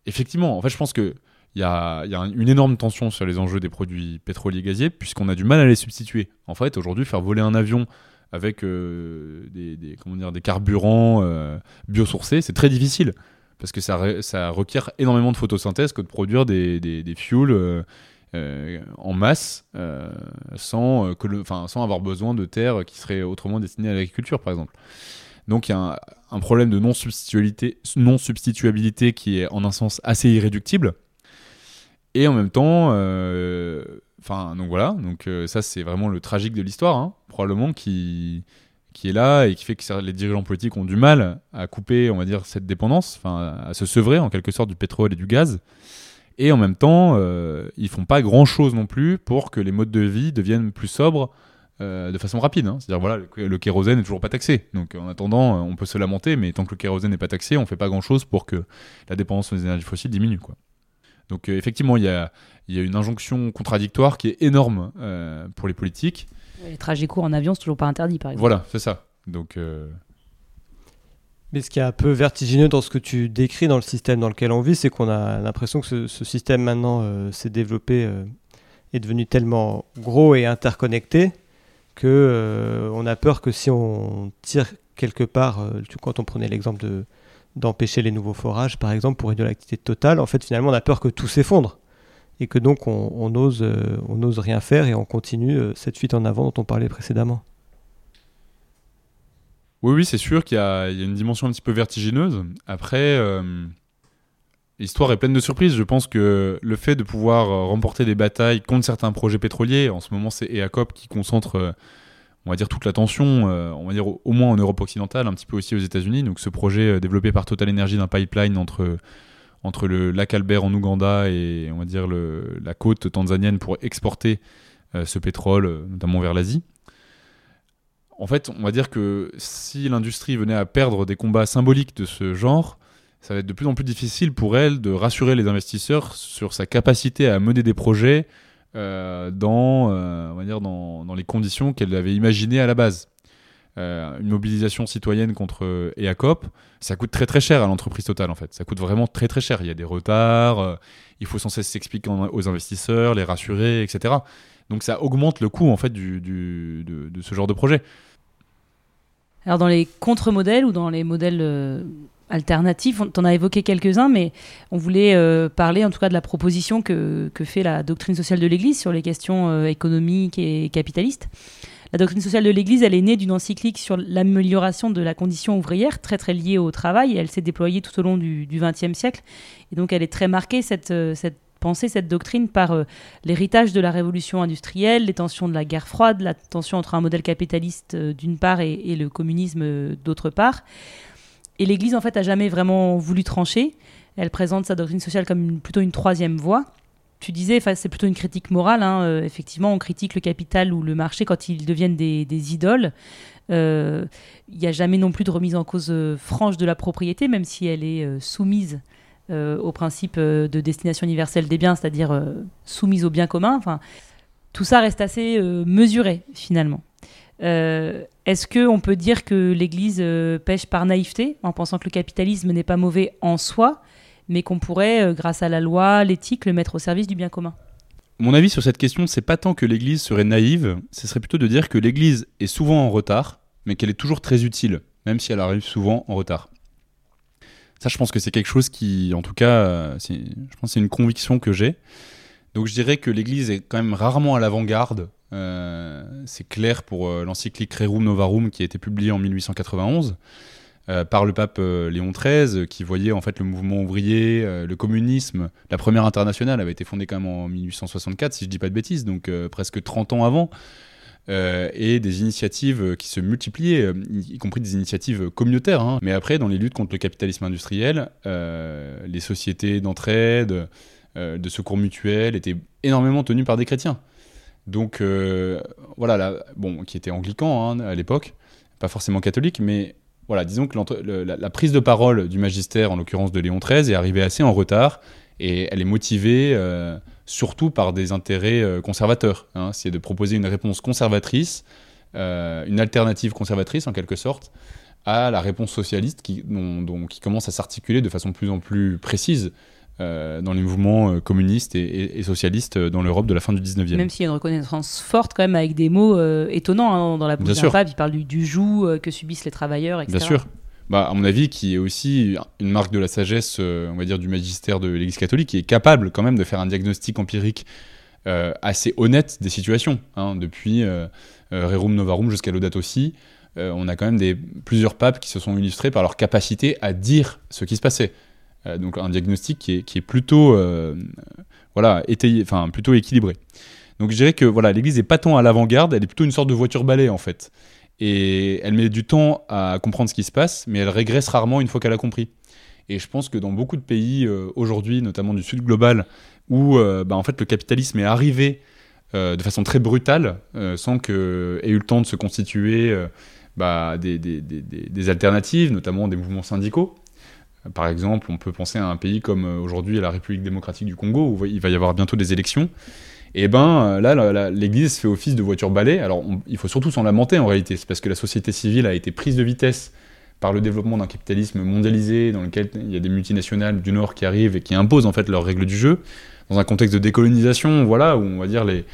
effectivement, en fait, je pense que il y a, y a une énorme tension sur les enjeux des produits pétroliers et gaziers, puisqu'on a du mal à les substituer. En fait, aujourd'hui, faire voler un avion avec euh, des, comment dire, des carburants euh, biosourcés, c'est très difficile parce que ça, ça requiert énormément de photosynthèse que de produire des, des, fuels euh, en masse sans, que le, sans avoir besoin de terres qui seraient autrement destinées à l'agriculture, par exemple. Donc il y a un, problème de non-substituabilité non qui est en un sens assez irréductible. Et en même temps, enfin donc voilà, donc euh, ça c'est vraiment le tragique de l'histoire, hein, probablement qui qui est là et qui fait que les dirigeants politiques ont du mal à couper, on va dire, cette dépendance, enfin à se sevrer en quelque sorte du pétrole et du gaz. Et en même temps, euh, ils font pas grand chose non plus pour que les modes de vie deviennent plus sobres euh, de façon rapide. hein. C'est-à-dire voilà, le, le kérosène est toujours pas taxé. Donc en attendant, on peut se lamenter, mais tant que le kérosène n'est pas taxé, on fait pas grand chose pour que la dépendance aux énergies fossiles diminue. Donc euh, effectivement, il y a, il y a une injonction contradictoire qui est énorme euh, pour les politiques. Les trajets courts en avion, c'est toujours pas interdit, par exemple. Voilà, c'est ça. Donc euh, Mais ce qui est un peu vertigineux dans ce que tu décris dans le système dans lequel on vit, c'est qu'on a l'impression que ce, ce système maintenant euh, s'est développé, euh, est devenu tellement gros et interconnecté que euh, on a peur que si on tire quelque part, euh, tu- quand on prenait l'exemple de d'empêcher les nouveaux forages, par exemple, pour réduire l'activité totale, en fait, finalement, on a peur que tout s'effondre et que donc on, ose, euh, on n'ose rien faire et on continue euh, cette fuite en avant dont on parlait précédemment. Oui, oui, c'est sûr qu'il y, a une dimension un petit peu vertigineuse. Après, euh, l'histoire est pleine de surprises. Je pense que le fait de pouvoir remporter des batailles contre certains projets pétroliers, en ce moment c'est EACOP qui concentre, on va dire, toute l'attention, on va dire au, au moins en Europe occidentale, un petit peu aussi aux États-Unis. Donc ce projet développé par Total Energy d'un pipeline entre, entre le lac Albert en Ouganda et on va dire la côte tanzanienne pour exporter ce pétrole, notamment vers l'Asie. En fait, on va dire que si l'industrie venait à perdre des combats symboliques de ce genre, ça va être de plus en plus difficile pour elle de rassurer les investisseurs sur sa capacité à mener des projets euh, euh, dans les conditions qu'elle avait imaginées à la base. Euh, une mobilisation citoyenne contre EACOP, ça coûte très très cher à l'entreprise totale en fait. Ça coûte vraiment très très cher. Il y a des retards, il faut sans cesse s'expliquer aux investisseurs, les rassurer, etc. Donc ça augmente le coût en fait de, ce genre de projet. Alors dans les contre-modèles ou dans les modèles alternatifs. On en a évoqué quelques-uns, mais on voulait euh, parler en tout cas de la proposition que, fait la doctrine sociale de l'Église sur les questions euh, économiques et capitalistes. La doctrine sociale de l'Église, elle est née d'une encyclique sur l'amélioration de la condition ouvrière, très très liée au travail, elle s'est déployée tout au long du XXe siècle. Et donc elle est très marquée, cette, euh, cette pensée, cette doctrine, par l'héritage de la révolution industrielle, les tensions de la guerre froide, la tension entre un modèle capitaliste d'une part et, et, le communisme d'autre part. Et l'Église, en fait, a jamais vraiment voulu trancher. Elle présente sa doctrine sociale comme plutôt une troisième voie. Tu disais, c'est plutôt une critique morale. Hein, euh, effectivement, on critique le capital ou le marché quand ils deviennent des, idoles. Euh, il n'y a jamais non plus de remise en cause euh, franche de la propriété, même si elle est soumise au principe de destination universelle des biens, c'est-à-dire soumise au bien commun. Enfin, tout ça reste assez mesuré finalement. Est-ce qu'on peut dire que l'Église pêche par naïveté, en pensant que le capitalisme n'est pas mauvais en soi, mais qu'on pourrait, euh, grâce à la loi, l'éthique, le mettre au service du bien commun Mon avis sur cette question, c'est pas tant que l'Église serait naïve, ce serait plutôt de dire que l'Église est souvent en retard, mais qu'elle est toujours très utile, même si elle arrive souvent en retard. Ça, je pense que c'est quelque chose qui, en tout cas, je pense c'est une conviction que j'ai. Donc je dirais que l'Église est quand même rarement à l'avant-garde euh, c'est clair pour euh, l'encyclique Rerum Novarum qui a été publiée en 1891 euh, par le pape Léon XIII, qui voyait en fait le mouvement ouvrier, le communisme. La première internationale avait été fondée quand même en 1864, si je dis pas de bêtises, donc presque 30 ans avant. et des initiatives qui se multipliaient, y compris des initiatives communautaires. Hein. Mais après, dans les luttes contre le capitalisme industriel, les sociétés d'entraide, de secours mutuels étaient énormément tenues par des chrétiens. Donc euh, voilà, bon, qui était anglican hein, à l'époque, pas forcément catholique, mais voilà, disons que la, prise de parole du magistère, en l'occurrence de Léon XIII, est arrivée assez en retard et elle est motivée euh, surtout par des intérêts euh, conservateurs. Hein. c'est de proposer une réponse conservatrice, une alternative conservatrice en quelque sorte, à la réponse socialiste qui, qui commence à s'articuler de façon plus en plus précise euh, dans les mouvements euh, communistes et, socialistes euh, dans l'Europe de la fin du 19e. Même s'il y a une reconnaissance forte quand même avec des mots étonnants hein, dans la bouche d'un pape, il parle du, joug que subissent les travailleurs, etc. Bien sûr. Bah, à mon avis, qui est aussi une marque de la sagesse, on va dire, du magistère de l'Église catholique, qui est capable quand même de faire un diagnostic empirique assez honnête des situations. Hein, depuis Rerum Novarum jusqu'à Laudato aussi, on a quand même des, plusieurs papes qui se sont illustrés par leur capacité à dire ce qui se passait. Euh, donc un diagnostic qui est, plutôt, euh, voilà, plutôt équilibré. Donc je dirais que voilà, l'Église est pas tant à l'avant-garde, elle est plutôt une sorte de voiture balai en fait. Et elle met du temps à comprendre ce qui se passe, mais elle régresse rarement une fois qu'elle a compris. Et je pense que dans beaucoup de pays euh, aujourd'hui, notamment du Sud global, où bah, en fait le capitalisme est arrivé de façon très brutale, sans qu'il ait eu le temps de se constituer bah, des, alternatives, notamment des mouvements syndicaux, par exemple, on peut penser à un pays comme euh, aujourd'hui la République démocratique du Congo, où il va y avoir bientôt des élections. Et eh ben euh, là, l'Église fait office de voiture balai. Alors il faut surtout s'en lamenter en réalité, c'est parce que la société civile a été prise de vitesse par le développement d'un capitalisme mondialisé dans lequel il y a des multinationales du Nord qui arrivent et qui imposent en fait leurs règles du jeu, dans un contexte de décolonisation, voilà, où on va dire les,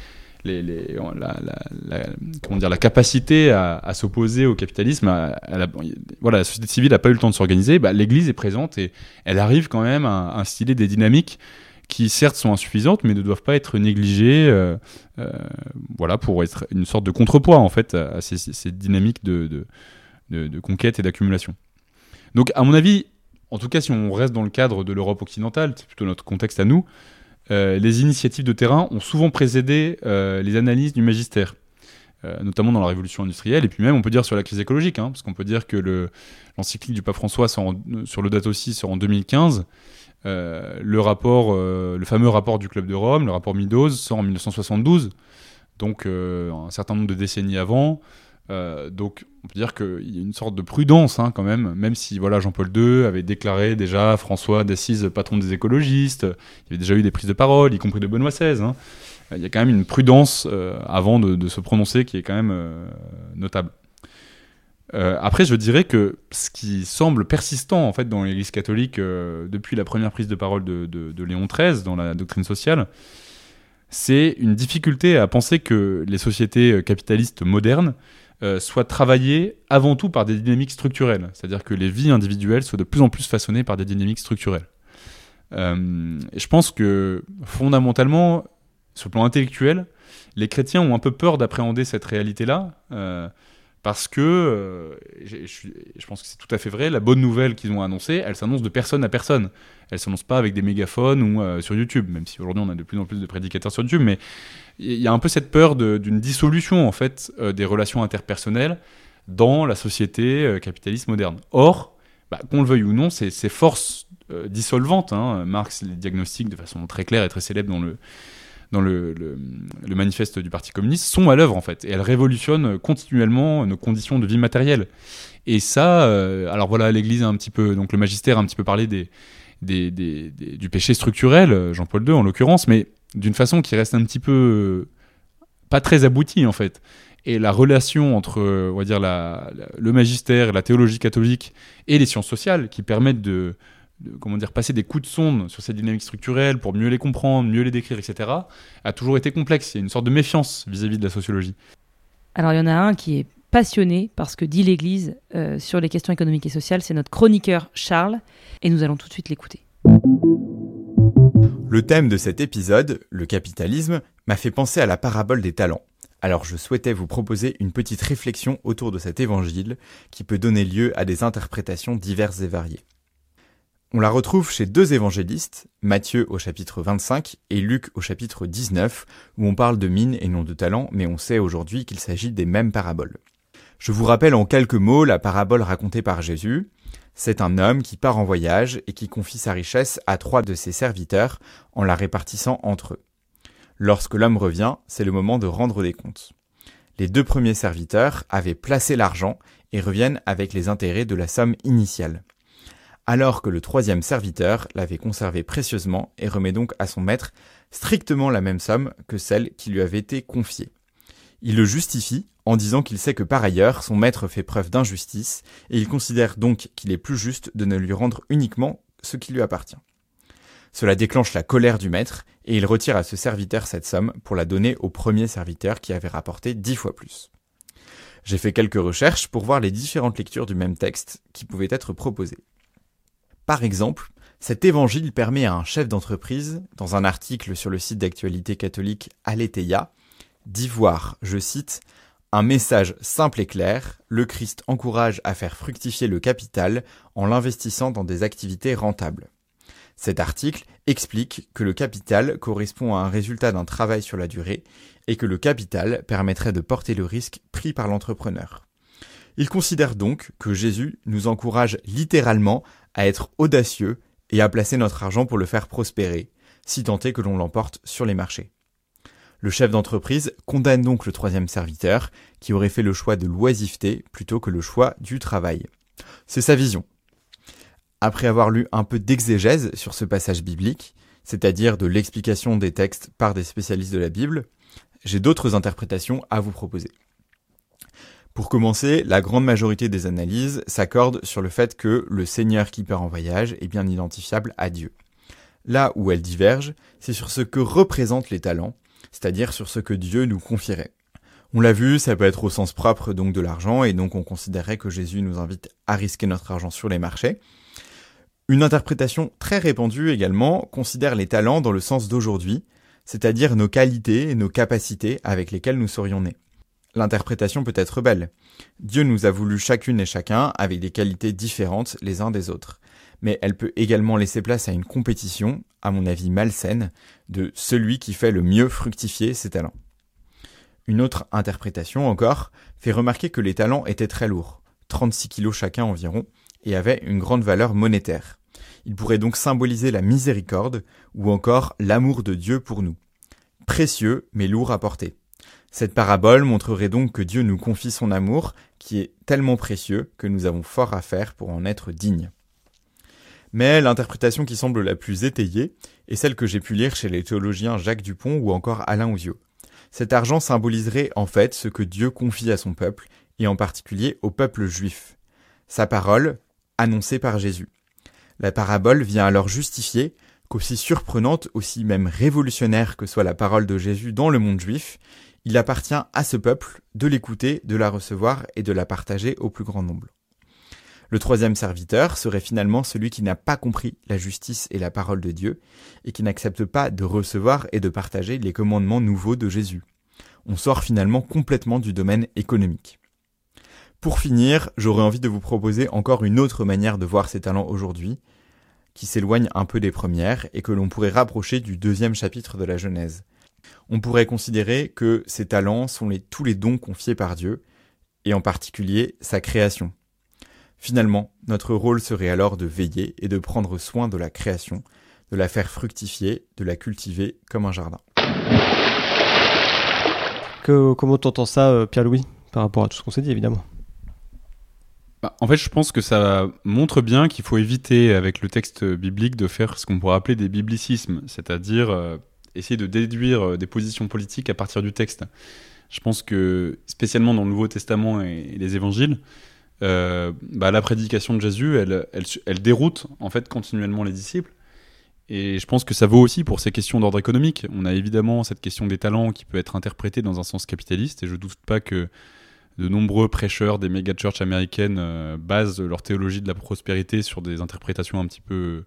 la, capacité à, s'opposer au capitalisme, la, voilà, la société civile n'a pas eu le temps de s'organiser, bah, l'Église est présente et elle arrive quand même à, instiller des dynamiques qui certes sont insuffisantes, mais ne doivent pas être négligées, euh, euh, voilà, pour être une sorte de contrepoids en fait à, ces, dynamiques de conquête et d'accumulation. Donc, à mon avis, en tout cas, si on reste dans le cadre de l'Europe occidentale, c'est plutôt notre contexte à nous, euh, les initiatives de terrain ont souvent précédé euh, les analyses du magistère, euh, notamment dans la révolution industrielle, et puis même on peut dire sur la crise écologique, hein, parce qu'on peut dire que l'encyclique du pape François sur le date aussi sort en 2015. le rapport, le fameux rapport du Club de Rome, le rapport Meadows, sort en 1972. donc un certain nombre de décennies avant. donc on peut dire qu'il y a une sorte de prudence hein, quand même, même si voilà Jean-Paul II avait déclaré déjà François d'Assise patron des écologistes, il y avait déjà eu des prises de parole, y compris de Benoît XVI. Hein. Il y a quand même une prudence avant de, se prononcer qui est quand même notable. Euh, après, je dirais que ce qui semble persistant en fait dans l'Église catholique euh, depuis la première prise de parole de, Léon XIII dans la doctrine sociale, c'est une difficulté à penser que les sociétés euh, capitalistes modernes soient travaillées avant tout par des dynamiques structurelles, c'est-à-dire que les vies individuelles soient de plus en plus façonnées par des dynamiques structurelles. et je pense que fondamentalement, sur le plan intellectuel, les chrétiens ont un peu peur d'appréhender cette réalité-là parce que, euh, je, pense que c'est tout à fait vrai, la bonne nouvelle qu'ils ont annoncée, elle s'annonce de personne à personne. Elle s'annonce pas avec des mégaphones ou euh, sur YouTube, même si aujourd'hui on a de plus en plus de prédicateurs sur YouTube, mais il y a un peu cette peur d'une dissolution en fait euh, des relations interpersonnelles dans la société capitaliste moderne. Or, bah, qu'on le veuille ou non, ces, forces dissolvantes, hein, Marx les diagnostique de façon très claire et très célèbre dans le dans le, le, manifeste du Parti communiste sont à l'œuvre en fait. Et elles révolutionnent continuellement nos conditions de vie matérielle. Et ça, euh, alors voilà, l'Église a un petit peu, donc le magistère a un petit peu parlé des, des, des, du péché structurel, Jean-Paul II en l'occurrence, mais d'une façon qui reste un petit peu pas très aboutie en fait. Et la relation entre, on va dire, la, le magistère, la théologie catholique et les sciences sociales qui permettent de, comment dire, passer des coups de sonde sur ces dynamiques structurelles pour mieux les comprendre, mieux les décrire, etc., a toujours été complexe. Il y a une sorte de méfiance vis-à-vis de la sociologie. Alors il y en a un qui est passionné par ce que dit l'Église euh, sur les questions économiques et sociales, c'est notre chroniqueur Charles, et nous allons tout de suite l'écouter. Le thème de cet épisode, le capitalisme, m'a fait penser à la parabole des talents. Alors je souhaitais vous proposer une petite réflexion autour de cet évangile qui peut donner lieu à des interprétations diverses et variées. On la retrouve chez deux évangélistes, Matthieu au chapitre 25 et Luc au chapitre 19, où on parle de mine et non de talent, mais on sait aujourd'hui qu'il s'agit des mêmes paraboles. Je vous rappelle en quelques mots la parabole racontée par Jésus. C'est un homme qui part en voyage et qui confie sa richesse à trois de ses serviteurs en la répartissant entre eux. Lorsque l'homme revient, c'est le moment de rendre des comptes. Les deux premiers serviteurs avaient placé l'argent et reviennent avec les intérêts de la somme initiale alors que le troisième serviteur l'avait conservé précieusement et remet donc à son maître strictement la même somme que celle qui lui avait été confiée. Il le justifie en disant qu'il sait que par ailleurs son maître fait preuve d'injustice et il considère donc qu'il est plus juste de ne lui rendre uniquement ce qui lui appartient. Cela déclenche la colère du maître et il retire à ce serviteur cette somme pour la donner au premier serviteur qui avait rapporté dix fois plus. J'ai fait quelques recherches pour voir les différentes lectures du même texte qui pouvaient être proposées. Par exemple, cet évangile permet à un chef d'entreprise, dans un article sur le site d'actualité catholique Aletheia, d'y voir, je cite, un message simple et clair, le Christ encourage à faire fructifier le capital en l'investissant dans des activités rentables. Cet article explique que le capital correspond à un résultat d'un travail sur la durée et que le capital permettrait de porter le risque pris par l'entrepreneur. Il considère donc que Jésus nous encourage littéralement à être audacieux et à placer notre argent pour le faire prospérer, si tant est que l'on l'emporte sur les marchés. Le chef d'entreprise condamne donc le troisième serviteur, qui aurait fait le choix de l'oisiveté plutôt que le choix du travail. C'est sa vision. Après avoir lu un peu d'exégèse sur ce passage biblique, c'est-à-dire de l'explication des textes par des spécialistes de la Bible, j'ai d'autres interprétations à vous proposer. Pour commencer, la grande majorité des analyses s'accordent sur le fait que le Seigneur qui part en voyage est bien identifiable à Dieu. Là où elles divergent, c'est sur ce que représentent les talents, c'est-à-dire sur ce que Dieu nous confierait. On l'a vu, ça peut être au sens propre donc de l'argent, et donc on considérait que Jésus nous invite à risquer notre argent sur les marchés. Une interprétation très répandue également considère les talents dans le sens d'aujourd'hui, c'est-à-dire nos qualités et nos capacités avec lesquelles nous serions nés l'interprétation peut être belle. Dieu nous a voulu chacune et chacun avec des qualités différentes les uns des autres. Mais elle peut également laisser place à une compétition, à mon avis malsaine, de celui qui fait le mieux fructifier ses talents. Une autre interprétation encore fait remarquer que les talents étaient très lourds, 36 kilos chacun environ, et avaient une grande valeur monétaire. Ils pourraient donc symboliser la miséricorde ou encore l'amour de Dieu pour nous. Précieux mais lourd à porter. Cette parabole montrerait donc que Dieu nous confie son amour, qui est tellement précieux que nous avons fort à faire pour en être dignes. Mais l'interprétation qui semble la plus étayée est celle que j'ai pu lire chez les théologiens Jacques Dupont ou encore Alain Ouzio. Cet argent symboliserait en fait ce que Dieu confie à son peuple, et en particulier au peuple juif. Sa parole, annoncée par Jésus. La parabole vient alors justifier qu'aussi surprenante, aussi même révolutionnaire que soit la parole de Jésus dans le monde juif, il appartient à ce peuple de l'écouter, de la recevoir et de la partager au plus grand nombre. Le troisième serviteur serait finalement celui qui n'a pas compris la justice et la parole de Dieu, et qui n'accepte pas de recevoir et de partager les commandements nouveaux de Jésus. On sort finalement complètement du domaine économique. Pour finir, j'aurais envie de vous proposer encore une autre manière de voir ces talents aujourd'hui, qui s'éloigne un peu des premières et que l'on pourrait rapprocher du deuxième chapitre de la Genèse. On pourrait considérer que ces talents sont les, tous les dons confiés par Dieu, et en particulier sa création. Finalement, notre rôle serait alors de veiller et de prendre soin de la création, de la faire fructifier, de la cultiver comme un jardin. Que, comment t'entends ça, euh, Pierre-Louis, par rapport à tout ce qu'on s'est dit, évidemment? Bah, en fait, je pense que ça montre bien qu'il faut éviter, avec le texte biblique, de faire ce qu'on pourrait appeler des biblicismes, c'est-à-dire euh, essayer de déduire euh, des positions politiques à partir du texte. Je pense que, spécialement dans le Nouveau Testament et, les Évangiles, euh, bah, la prédication de Jésus, elle, elle, déroute en fait continuellement les disciples. Et je pense que ça vaut aussi pour ces questions d'ordre économique. On a évidemment cette question des talents qui peut être interprétée dans un sens capitaliste, et je doute pas que de nombreux prêcheurs des méga churches américaines euh, basent leur théologie de la prospérité sur des interprétations un petit peu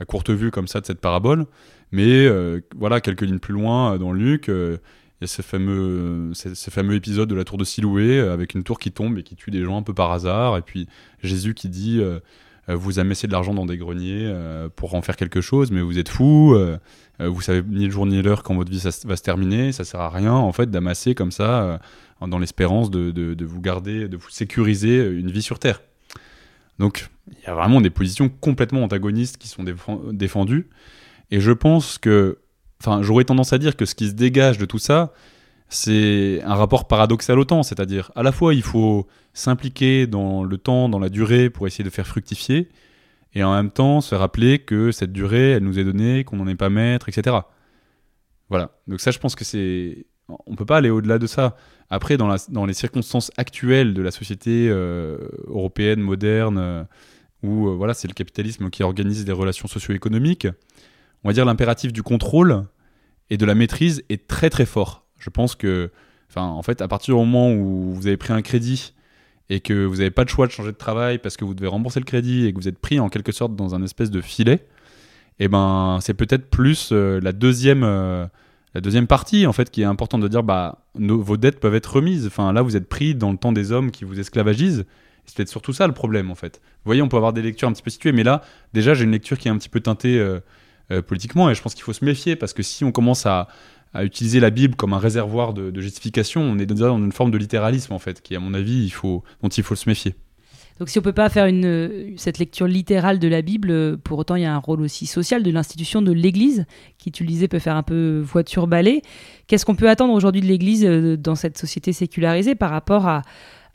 à courte vue comme ça de cette parabole. Mais euh, voilà, quelques lignes plus loin, dans Luc, euh, il y a ce fameux, ce, fameux épisode de la tour de Siloué avec une tour qui tombe et qui tue des gens un peu par hasard. Et puis Jésus qui dit Vous amassez de l'argent dans des greniers pour en faire quelque chose, mais vous êtes fous. vous savez ni le jour ni l'heure quand votre vie va se terminer. Ça sert à rien en fait d'amasser comme ça dans l'espérance de, vous garder, de vous sécuriser une vie sur Terre. Donc il y a vraiment des positions complètement antagonistes qui sont défendues. Et je pense que, enfin, j'aurais tendance à dire que ce qui se dégage de tout ça, c'est un rapport paradoxal au temps, c'est-à-dire à la fois il faut s'impliquer dans le temps, dans la durée pour essayer de faire fructifier, et en même temps se rappeler que cette durée, elle nous est donnée, qu'on n'en est pas maître, etc. Voilà. Donc ça, je pense que c'est on peut pas aller au-delà de ça. Après, dans, les circonstances actuelles de la société euh, européenne moderne, euh, où euh, voilà, c'est le capitalisme qui organise des relations socio-économiques, on va dire l'impératif du contrôle et de la maîtrise est très très fort. Je pense que, enfin, en fait, à partir du moment où vous avez pris un crédit et que vous n'avez pas de choix de changer de travail parce que vous devez rembourser le crédit et que vous êtes pris en quelque sorte dans un espèce de filet, eh ben, c'est peut-être plus la deuxième la deuxième partie, en fait, qui est importante de dire, bah, vos dettes peuvent être remises. Enfin, là, vous êtes pris dans le temps des hommes qui vous esclavagisent. C'est peut-être surtout ça le problème, en fait. Vous voyez, on peut avoir des lectures un petit peu situées, mais là, déjà, j'ai une lecture qui est un petit peu teintée euh, euh, politiquement, et je pense qu'il faut se méfier, parce que si on commence à, utiliser la Bible comme un réservoir de, justification, on est déjà dans une forme de littéralisme, en fait, qui, à mon avis, il faut, dont il faut se méfier. Donc si on peut pas faire une, cette lecture littérale de la Bible, pour autant il y a un rôle aussi social de l'institution de l'Église, qui tu le disais peut faire un peu voiture balai. Qu'est-ce qu'on peut attendre aujourd'hui de l'Église euh, dans cette société sécularisée par rapport à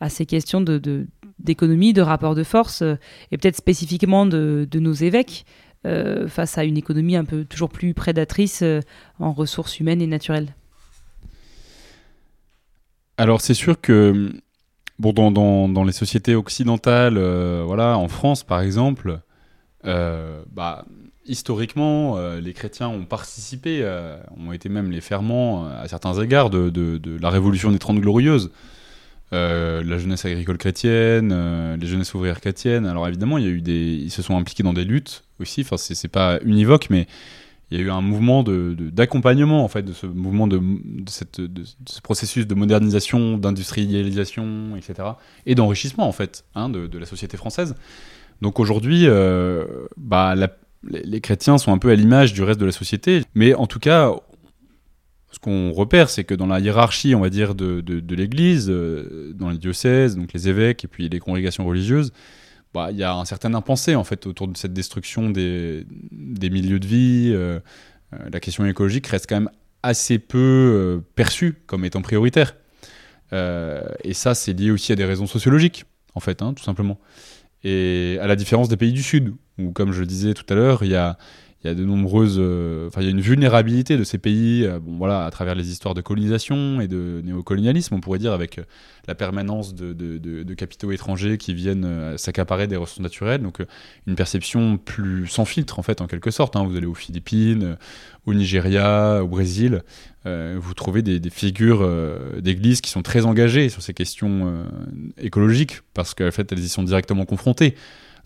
ces questions de, d'économie, de, rapport de force, euh, et peut-être spécifiquement de, nos évêques euh, face à une économie un peu toujours plus prédatrice en ressources humaines et naturelles Alors c'est sûr que Bon, dans, dans, les sociétés occidentales, euh, voilà, en France par exemple, euh, bah, historiquement, euh, les chrétiens ont participé, ont été même les ferments à certains égards de, de, de la révolution des Trente Glorieuses. La jeunesse agricole chrétienne, les jeunesses ouvrières chrétiennes. Alors évidemment, il y a eu des, ils se sont impliqués dans des luttes aussi. Enfin, c'est pas univoque, mais il y a eu un mouvement d'accompagnement de, en fait de ce mouvement de, cette, de, ce processus de modernisation, d'industrialisation, etc. et d'enrichissement en fait hein, de, la société française. Donc aujourd'hui, euh, bah, les chrétiens sont un peu à l'image du reste de la société, mais en tout cas, ce qu'on repère, c'est que dans la hiérarchie, on va dire, de, l'Église, euh, dans les diocèses, donc les évêques et puis les congrégations religieuses, bah, il y a un certain impensé en fait autour de cette destruction des, des milieux de vie. Euh, euh, la question écologique reste quand même assez peu perçus comme étant prioritaires. Euh, et ça, c'est lié aussi à des raisons sociologiques, en fait, hein, tout simplement. Et à la différence des pays du Sud, où, comme je le disais tout à l'heure, il y a, il y a de nombreuses, euh, enfin, il y a une vulnérabilité de ces pays, euh, bon, voilà, à travers les histoires de colonisation et de néocolonialisme, on pourrait dire, avec euh, la permanence de, de- de- de capitaux étrangers qui viennent s'accaparer des ressources naturelles. Donc, une perception plus sans filtre, en fait, en quelque sorte. hein. Vous allez aux Philippines, au Nigeria, au Brésil, vous trouvez des, des figures euh, d'églises qui sont très engagées sur ces questions écologiques, parce qu'en fait, elles y sont directement confrontées.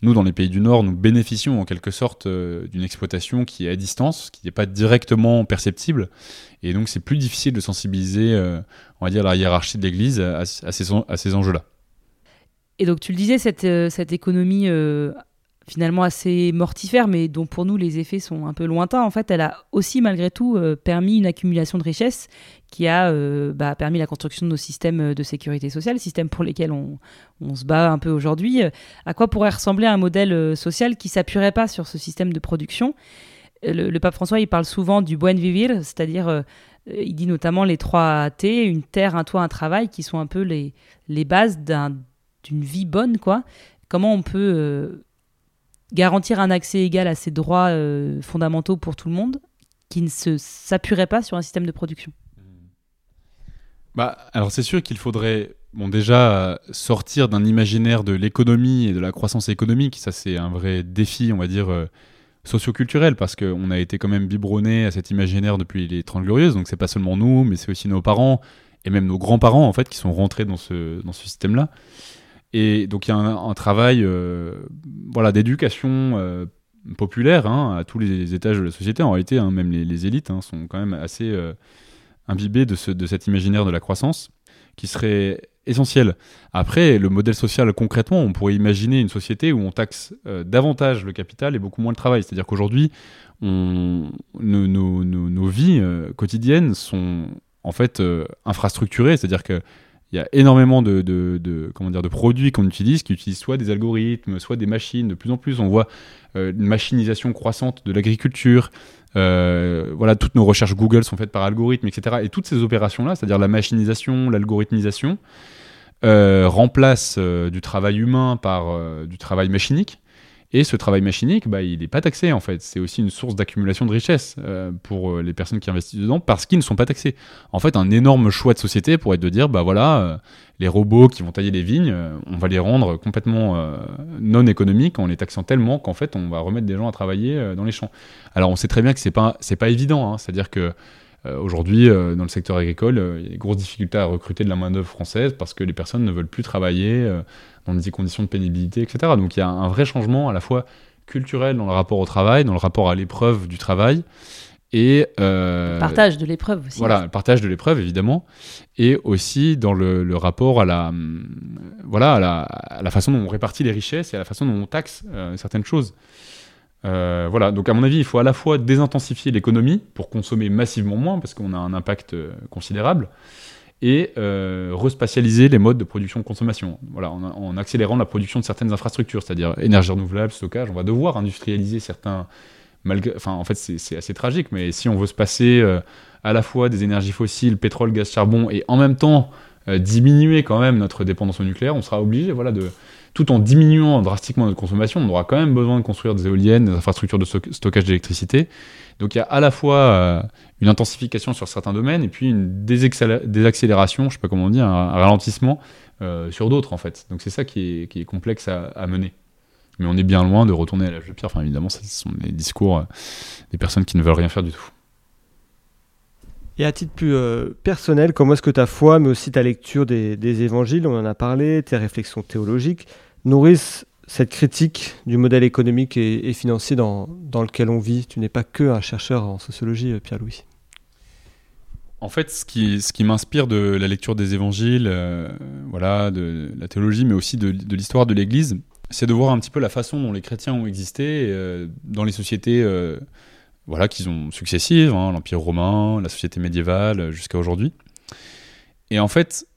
Nous, dans les pays du Nord, nous bénéficions en quelque sorte euh, d'une exploitation qui est à distance, qui n'est pas directement perceptible. Et donc, c'est plus difficile de sensibiliser, euh, on va dire, la hiérarchie de l'Église à, à ces, ces enjeux-là. Et donc, tu le disais, cette, euh, cette économie finalement assez mortifère, mais dont pour nous les effets sont un peu lointains, en fait, elle a aussi malgré tout euh, permis une accumulation de richesses qui a euh, bah, permis la construction de nos systèmes de sécurité sociale, systèmes pour lesquels on, se bat un peu aujourd'hui. Euh, À quoi pourrait ressembler un modèle euh, social qui s'appuierait pas sur ce système de production? Euh, le, pape François, il parle souvent du buen vivir, c'est-à-dire, euh, il dit notamment les trois T, une terre, un toit, un travail, qui sont un peu les, bases d'un d'une vie bonne. Comment on peut euh, garantir un accès égal à ces droits euh, fondamentaux pour tout le monde qui ne se s'appuierait pas sur un système de production Bah, alors c'est sûr qu'il faudrait, bon déjà, sortir d'un imaginaire de l'économie et de la croissance économique. Ça, c'est un vrai défi, on va dire, euh, socioculturel, parce qu'on a été quand même biberonné à cet imaginaire depuis les 30 Glorieuses. Donc c'est pas seulement nous, mais c'est aussi nos parents et même nos grands-parents, en fait, qui sont rentrés dans ce, dans ce système-là. Et donc il y a un, travail euh, voilà, d'éducation euh, populaire hein, à tous les étages de la société. En réalité, hein, même les, élites hein, sont quand même assez euh, imbibées de, ce, de cet imaginaire de la croissance qui serait essentiel. Après, le modèle social, concrètement, on pourrait imaginer une société où on taxe davantage le capital et beaucoup moins le travail. C'est-à-dire qu'aujourd'hui, nos, vies quotidiennes sont en fait infrastructurées. C'est-à-dire que il y a énormément de, comment dire, de produits qu'on utilise qui utilisent soit des algorithmes, soit des machines. De plus en plus, on voit euh, une machinisation croissante de l'agriculture. Euh, voilà, toutes nos recherches Google sont faites par algorithme, etc. Et toutes ces opérations-là, c'est-à-dire la machinisation, l'algorithmisation, euh, remplacent du travail humain par du travail machinique. Et ce travail machinique, bah, il n'est pas taxé en fait. C'est aussi une source d'accumulation de richesse euh, pour euh, les personnes qui investissent dedans parce qu'ils ne sont pas taxés. En fait, un énorme choix de société pourrait être de dire, bah voilà, euh, les robots qui vont tailler les vignes, on va les rendre complètement non économiques en les taxant tellement qu'en fait, on va remettre des gens à travailler dans les champs. Alors, on sait très bien que c'est pas c'est pas évident. hein. C'est-à-dire que aujourd'hui, euh, dans le secteur agricole, euh, il y a des grosses difficultés à recruter de la main-d'œuvre française parce que les personnes ne veulent plus travailler euh, dans des conditions de pénibilité, etc. Donc il y a un vrai changement à la fois culturel dans le rapport au travail, dans le rapport à l'épreuve du travail et euh, Partage de l'épreuve aussi. voilà, le partage de l'épreuve évidemment, et aussi dans le, le rapport à la, hum, voilà, à la, à la façon dont on répartit les richesses et à la façon dont on taxe euh, certaines choses. Euh, voilà, donc à mon avis, il faut à la fois désintensifier l'économie pour consommer massivement moins parce qu'on a un impact euh, considérable, et euh, respatialiser les modes de production-consommation. Voilà, en, en accélérant la production de certaines infrastructures, c'est-à-dire énergie renouvelable, stockage. On va devoir industrialiser certains. Enfin, en fait, c'est assez tragique, mais si on veut se passer à la fois des énergies fossiles, pétrole, gaz, charbon, et en même temps diminuer quand même notre dépendance au nucléaire, on sera obligé, voilà, de tout en diminuant drastiquement notre consommation, on aura quand même besoin de construire des éoliennes, des infrastructures de stock- stockage d'électricité. Donc il y a à la fois euh, une intensification sur certains domaines et puis une désaccélération, je sais pas comment on dit, un, ralentissement euh, sur d'autres en fait. Donc c'est ça qui est, complexe à, mener. Mais on est bien loin de retourner à l'âge de pierre. Enfin évidemment, ce sont les discours euh, des personnes qui ne veulent rien faire du tout. Et à titre plus personnel, comment est-ce que ta foi, mais aussi ta lecture des, des évangiles, on en a parlé, tes réflexions théologiques, nourrissent cette critique du modèle économique et, financier dans, lequel on vit Tu n'es pas que un chercheur en sociologie, euh, Pierre-Louis. En fait, ce qui, m'inspire de la lecture des évangiles, euh, voilà, de la théologie, mais aussi de, l'histoire de l'Église, c'est de voir un petit peu la façon dont les chrétiens ont existé euh, dans les sociétés voilà, qu'ils ont successives, hein, l'Empire romain, la société médiévale, jusqu'à aujourd'hui. Et en fait,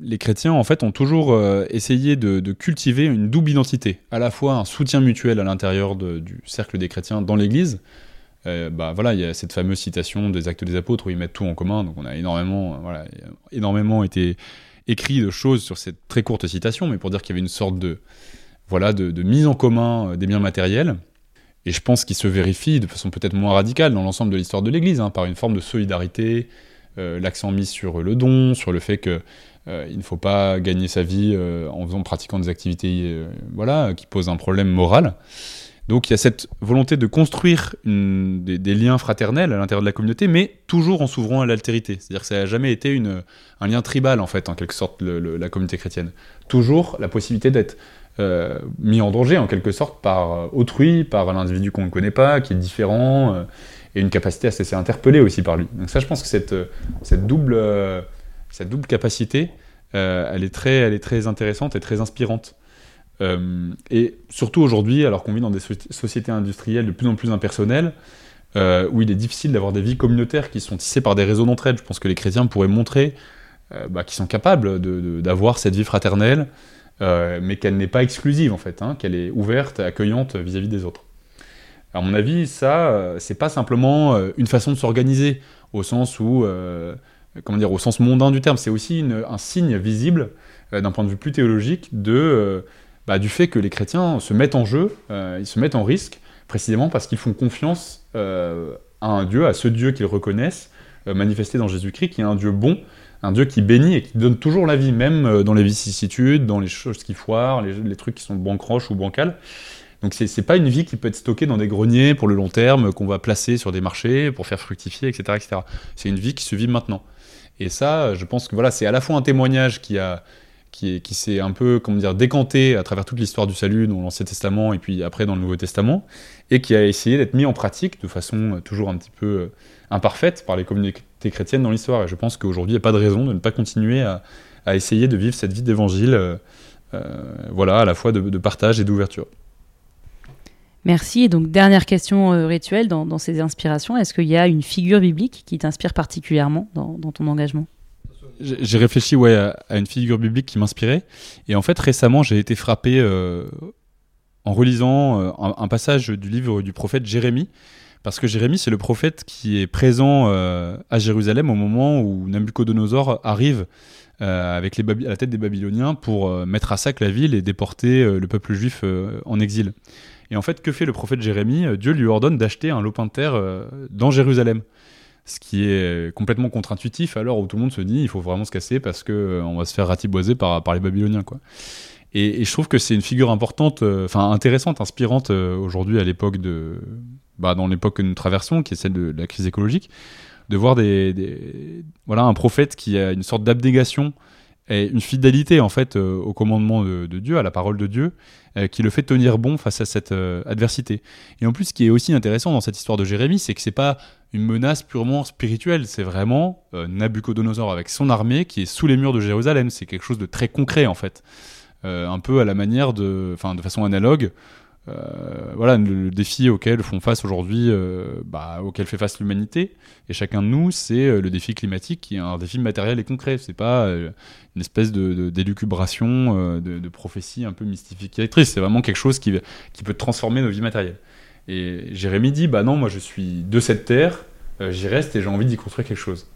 les chrétiens en fait, ont toujours euh, essayé de, cultiver une double identité, à la fois un soutien mutuel à l'intérieur du cercle des chrétiens dans l'Église, euh, bah voilà, il y a cette fameuse citation des Actes des Apôtres où ils mettent tout en commun. Donc on a énormément, euh, voilà, énormément été écrit de choses sur cette très courte citation, mais pour dire qu'il y avait une sorte de, voilà, de, mise en commun des biens matériels. Et je pense qu'il se vérifie de façon peut-être moins radicale dans l'ensemble de l'histoire de l'Église, hein, par une forme de solidarité, l'accent mis sur le don, sur le fait que euh, il ne faut pas gagner sa vie euh, en faisant pratiquant des activités euh, voilà, qui posent un problème moral. Donc il y a cette volonté de construire des, liens fraternels à l'intérieur de la communauté, mais toujours en s'ouvrant à l'altérité. C'est-à-dire que ça n'a jamais été une, un lien tribal, en fait, en quelque sorte, la communauté chrétienne. Toujours la possibilité d'être mis en danger, en quelque sorte, par autrui, par un individu qu'on ne connaît pas, qui est différent, et une capacité à se laisser interpeller aussi par lui. Donc ça, je pense que cette, cette, double, cette double capacité, euh, elle, est très, elle est très intéressante et très inspirante. Euh, et surtout aujourd'hui, alors qu'on vit dans des so- sociétés industrielles de plus en plus impersonnelles, euh, où il est difficile d'avoir des vies communautaires qui sont tissées par des réseaux d'entraide, je pense que les chrétiens pourraient montrer bah, qu'ils sont capables d'avoir cette vie fraternelle, mais qu'elle n'est pas exclusive en fait, hein, qu'elle est ouverte, accueillante vis-à-vis des autres. À mon avis, ça, c'est pas simplement une façon de s'organiser au sens où, comment dire, au sens mondain du terme, c'est aussi un signe visible euh, d'un point de vue plus théologique euh, bah, du fait que les chrétiens se mettent en jeu, euh, ils se mettent en risque, précisément parce qu'ils font confiance euh, à un Dieu, à ce Dieu qu'ils reconnaissent, euh, manifesté dans Jésus-Christ, qui est un Dieu bon, un Dieu qui bénit et qui donne toujours la vie, même euh, dans les vicissitudes, dans les choses qui foirent, les, les trucs qui sont bancroches ou bancales. Donc c'est c'est pas une vie qui peut être stockée dans des greniers pour le long terme, qu'on va placer sur des marchés pour faire fructifier, etc. etc. C'est une vie qui se vit maintenant. Et ça, je pense que voilà, c'est à la fois un témoignage qui a qui, qui s'est un peu comment dire décanté à travers toute l'histoire du salut dans l'Ancien Testament et puis après dans le Nouveau Testament et qui a essayé d'être mis en pratique de façon euh, toujours un petit peu euh, imparfaite par les communautés chrétiennes dans l'histoire. Et je pense qu'aujourd'hui, il n'y a pas de raison de ne pas continuer à, à essayer de vivre cette vie d'évangile, euh, voilà, à la fois de partage et d'ouverture. Merci. Et donc, dernière question euh, rituelle dans, ces inspirations. Est-ce qu'il y a une figure biblique qui t'inspire particulièrement dans, ton engagement? J'ai réfléchi ouais, à, une figure biblique qui m'inspirait. Et en fait, récemment, j'ai été frappé euh, en relisant euh, un, passage du livre du prophète Jérémie. Parce que Jérémie, c'est le prophète qui est présent à Jérusalem au moment où Nabucodonosor arrive avec les à la tête des Babyloniens pour mettre à sac la ville et déporter le peuple juif en exil. Et en fait, que fait le prophète Jérémie? Euh, Dieu lui ordonne d'acheter un lopin de terre euh, dans Jérusalem. Ce qui est complètement contre-intuitif l'heure où tout le monde se dit il faut vraiment se casser parce que euh, va se faire ratiboiser par, les Babyloniens. Quoi. Et, je trouve que c'est une figure importante, enfin intéressante, inspirante aujourd'hui à l'époque de, bah, dans l'époque que nous traversons, qui est celle de, la crise écologique, de voir des- voilà un prophète qui a une sorte d'abnégation et une fidélité en fait euh, au commandement de, Dieu, à la parole de Dieu, euh, qui le fait tenir bon face à cette euh, adversité. Et en plus, ce qui est aussi intéressant dans cette histoire de Jérémie, c'est que c'est pas une menace purement spirituelle, c'est vraiment Nabucodonosor avec son armée qui est sous les murs de Jérusalem. C'est quelque chose de très concret en fait, un peu à la manière de, enfin de façon analogue. Euh, voilà le, défi auquel font face aujourd'hui, euh, bah, auquel fait face l'humanité et chacun de nous, c'est euh, le défi climatique qui est un défi matériel et concret. C'est pas une espèce de, d'élucubration, de, prophétie un peu mystificatrice. C'est vraiment quelque chose qui, qui peut transformer nos vies matérielles. Et Jérémie dit Bah non, moi je suis de cette terre, j'y reste et j'ai envie d'y construire quelque chose.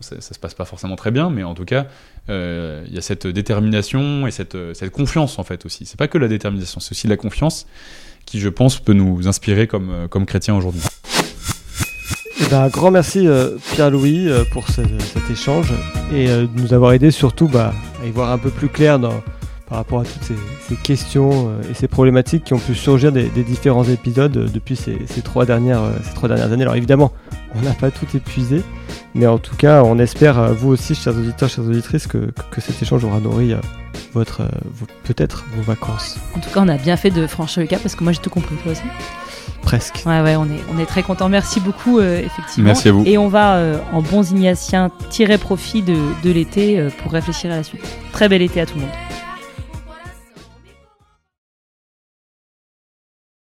Ça, ça se passe pas forcément très bien, mais en tout cas, euh, il y a cette détermination et cette, euh, cette confiance en fait aussi. C'est pas que la détermination, c'est aussi la confiance qui, je pense, peut nous inspirer comme, euh, chrétiens aujourd'hui. Eh ben, grand merci Pierre-Louis pour ce- cet échange et de nous avoir aidé surtout bah, à y voir un peu plus clair par rapport à toutes ces, questions et ces problématiques qui ont pu surgir des, différents épisodes depuis ces trois dernières années. Alors évidemment, on n'a pas tout épuisé, mais en tout cas, on espère, euh, vous aussi, chers auditeurs, chères auditrices, que, que- cet échange aura nourri euh, votre, euh, peut-être vos vacances. En tout cas, on a bien fait de franchir le cap parce que moi j'ai tout compris, toi aussi. Presque. Ouais, ouais, on est, on est très content. Merci beaucoup, euh, effectivement. Merci à vous. Et on va, euh, en bons ignatiens, tirer profit de, de l'été euh, pour réfléchir à la suite. Très bel été à tout le monde.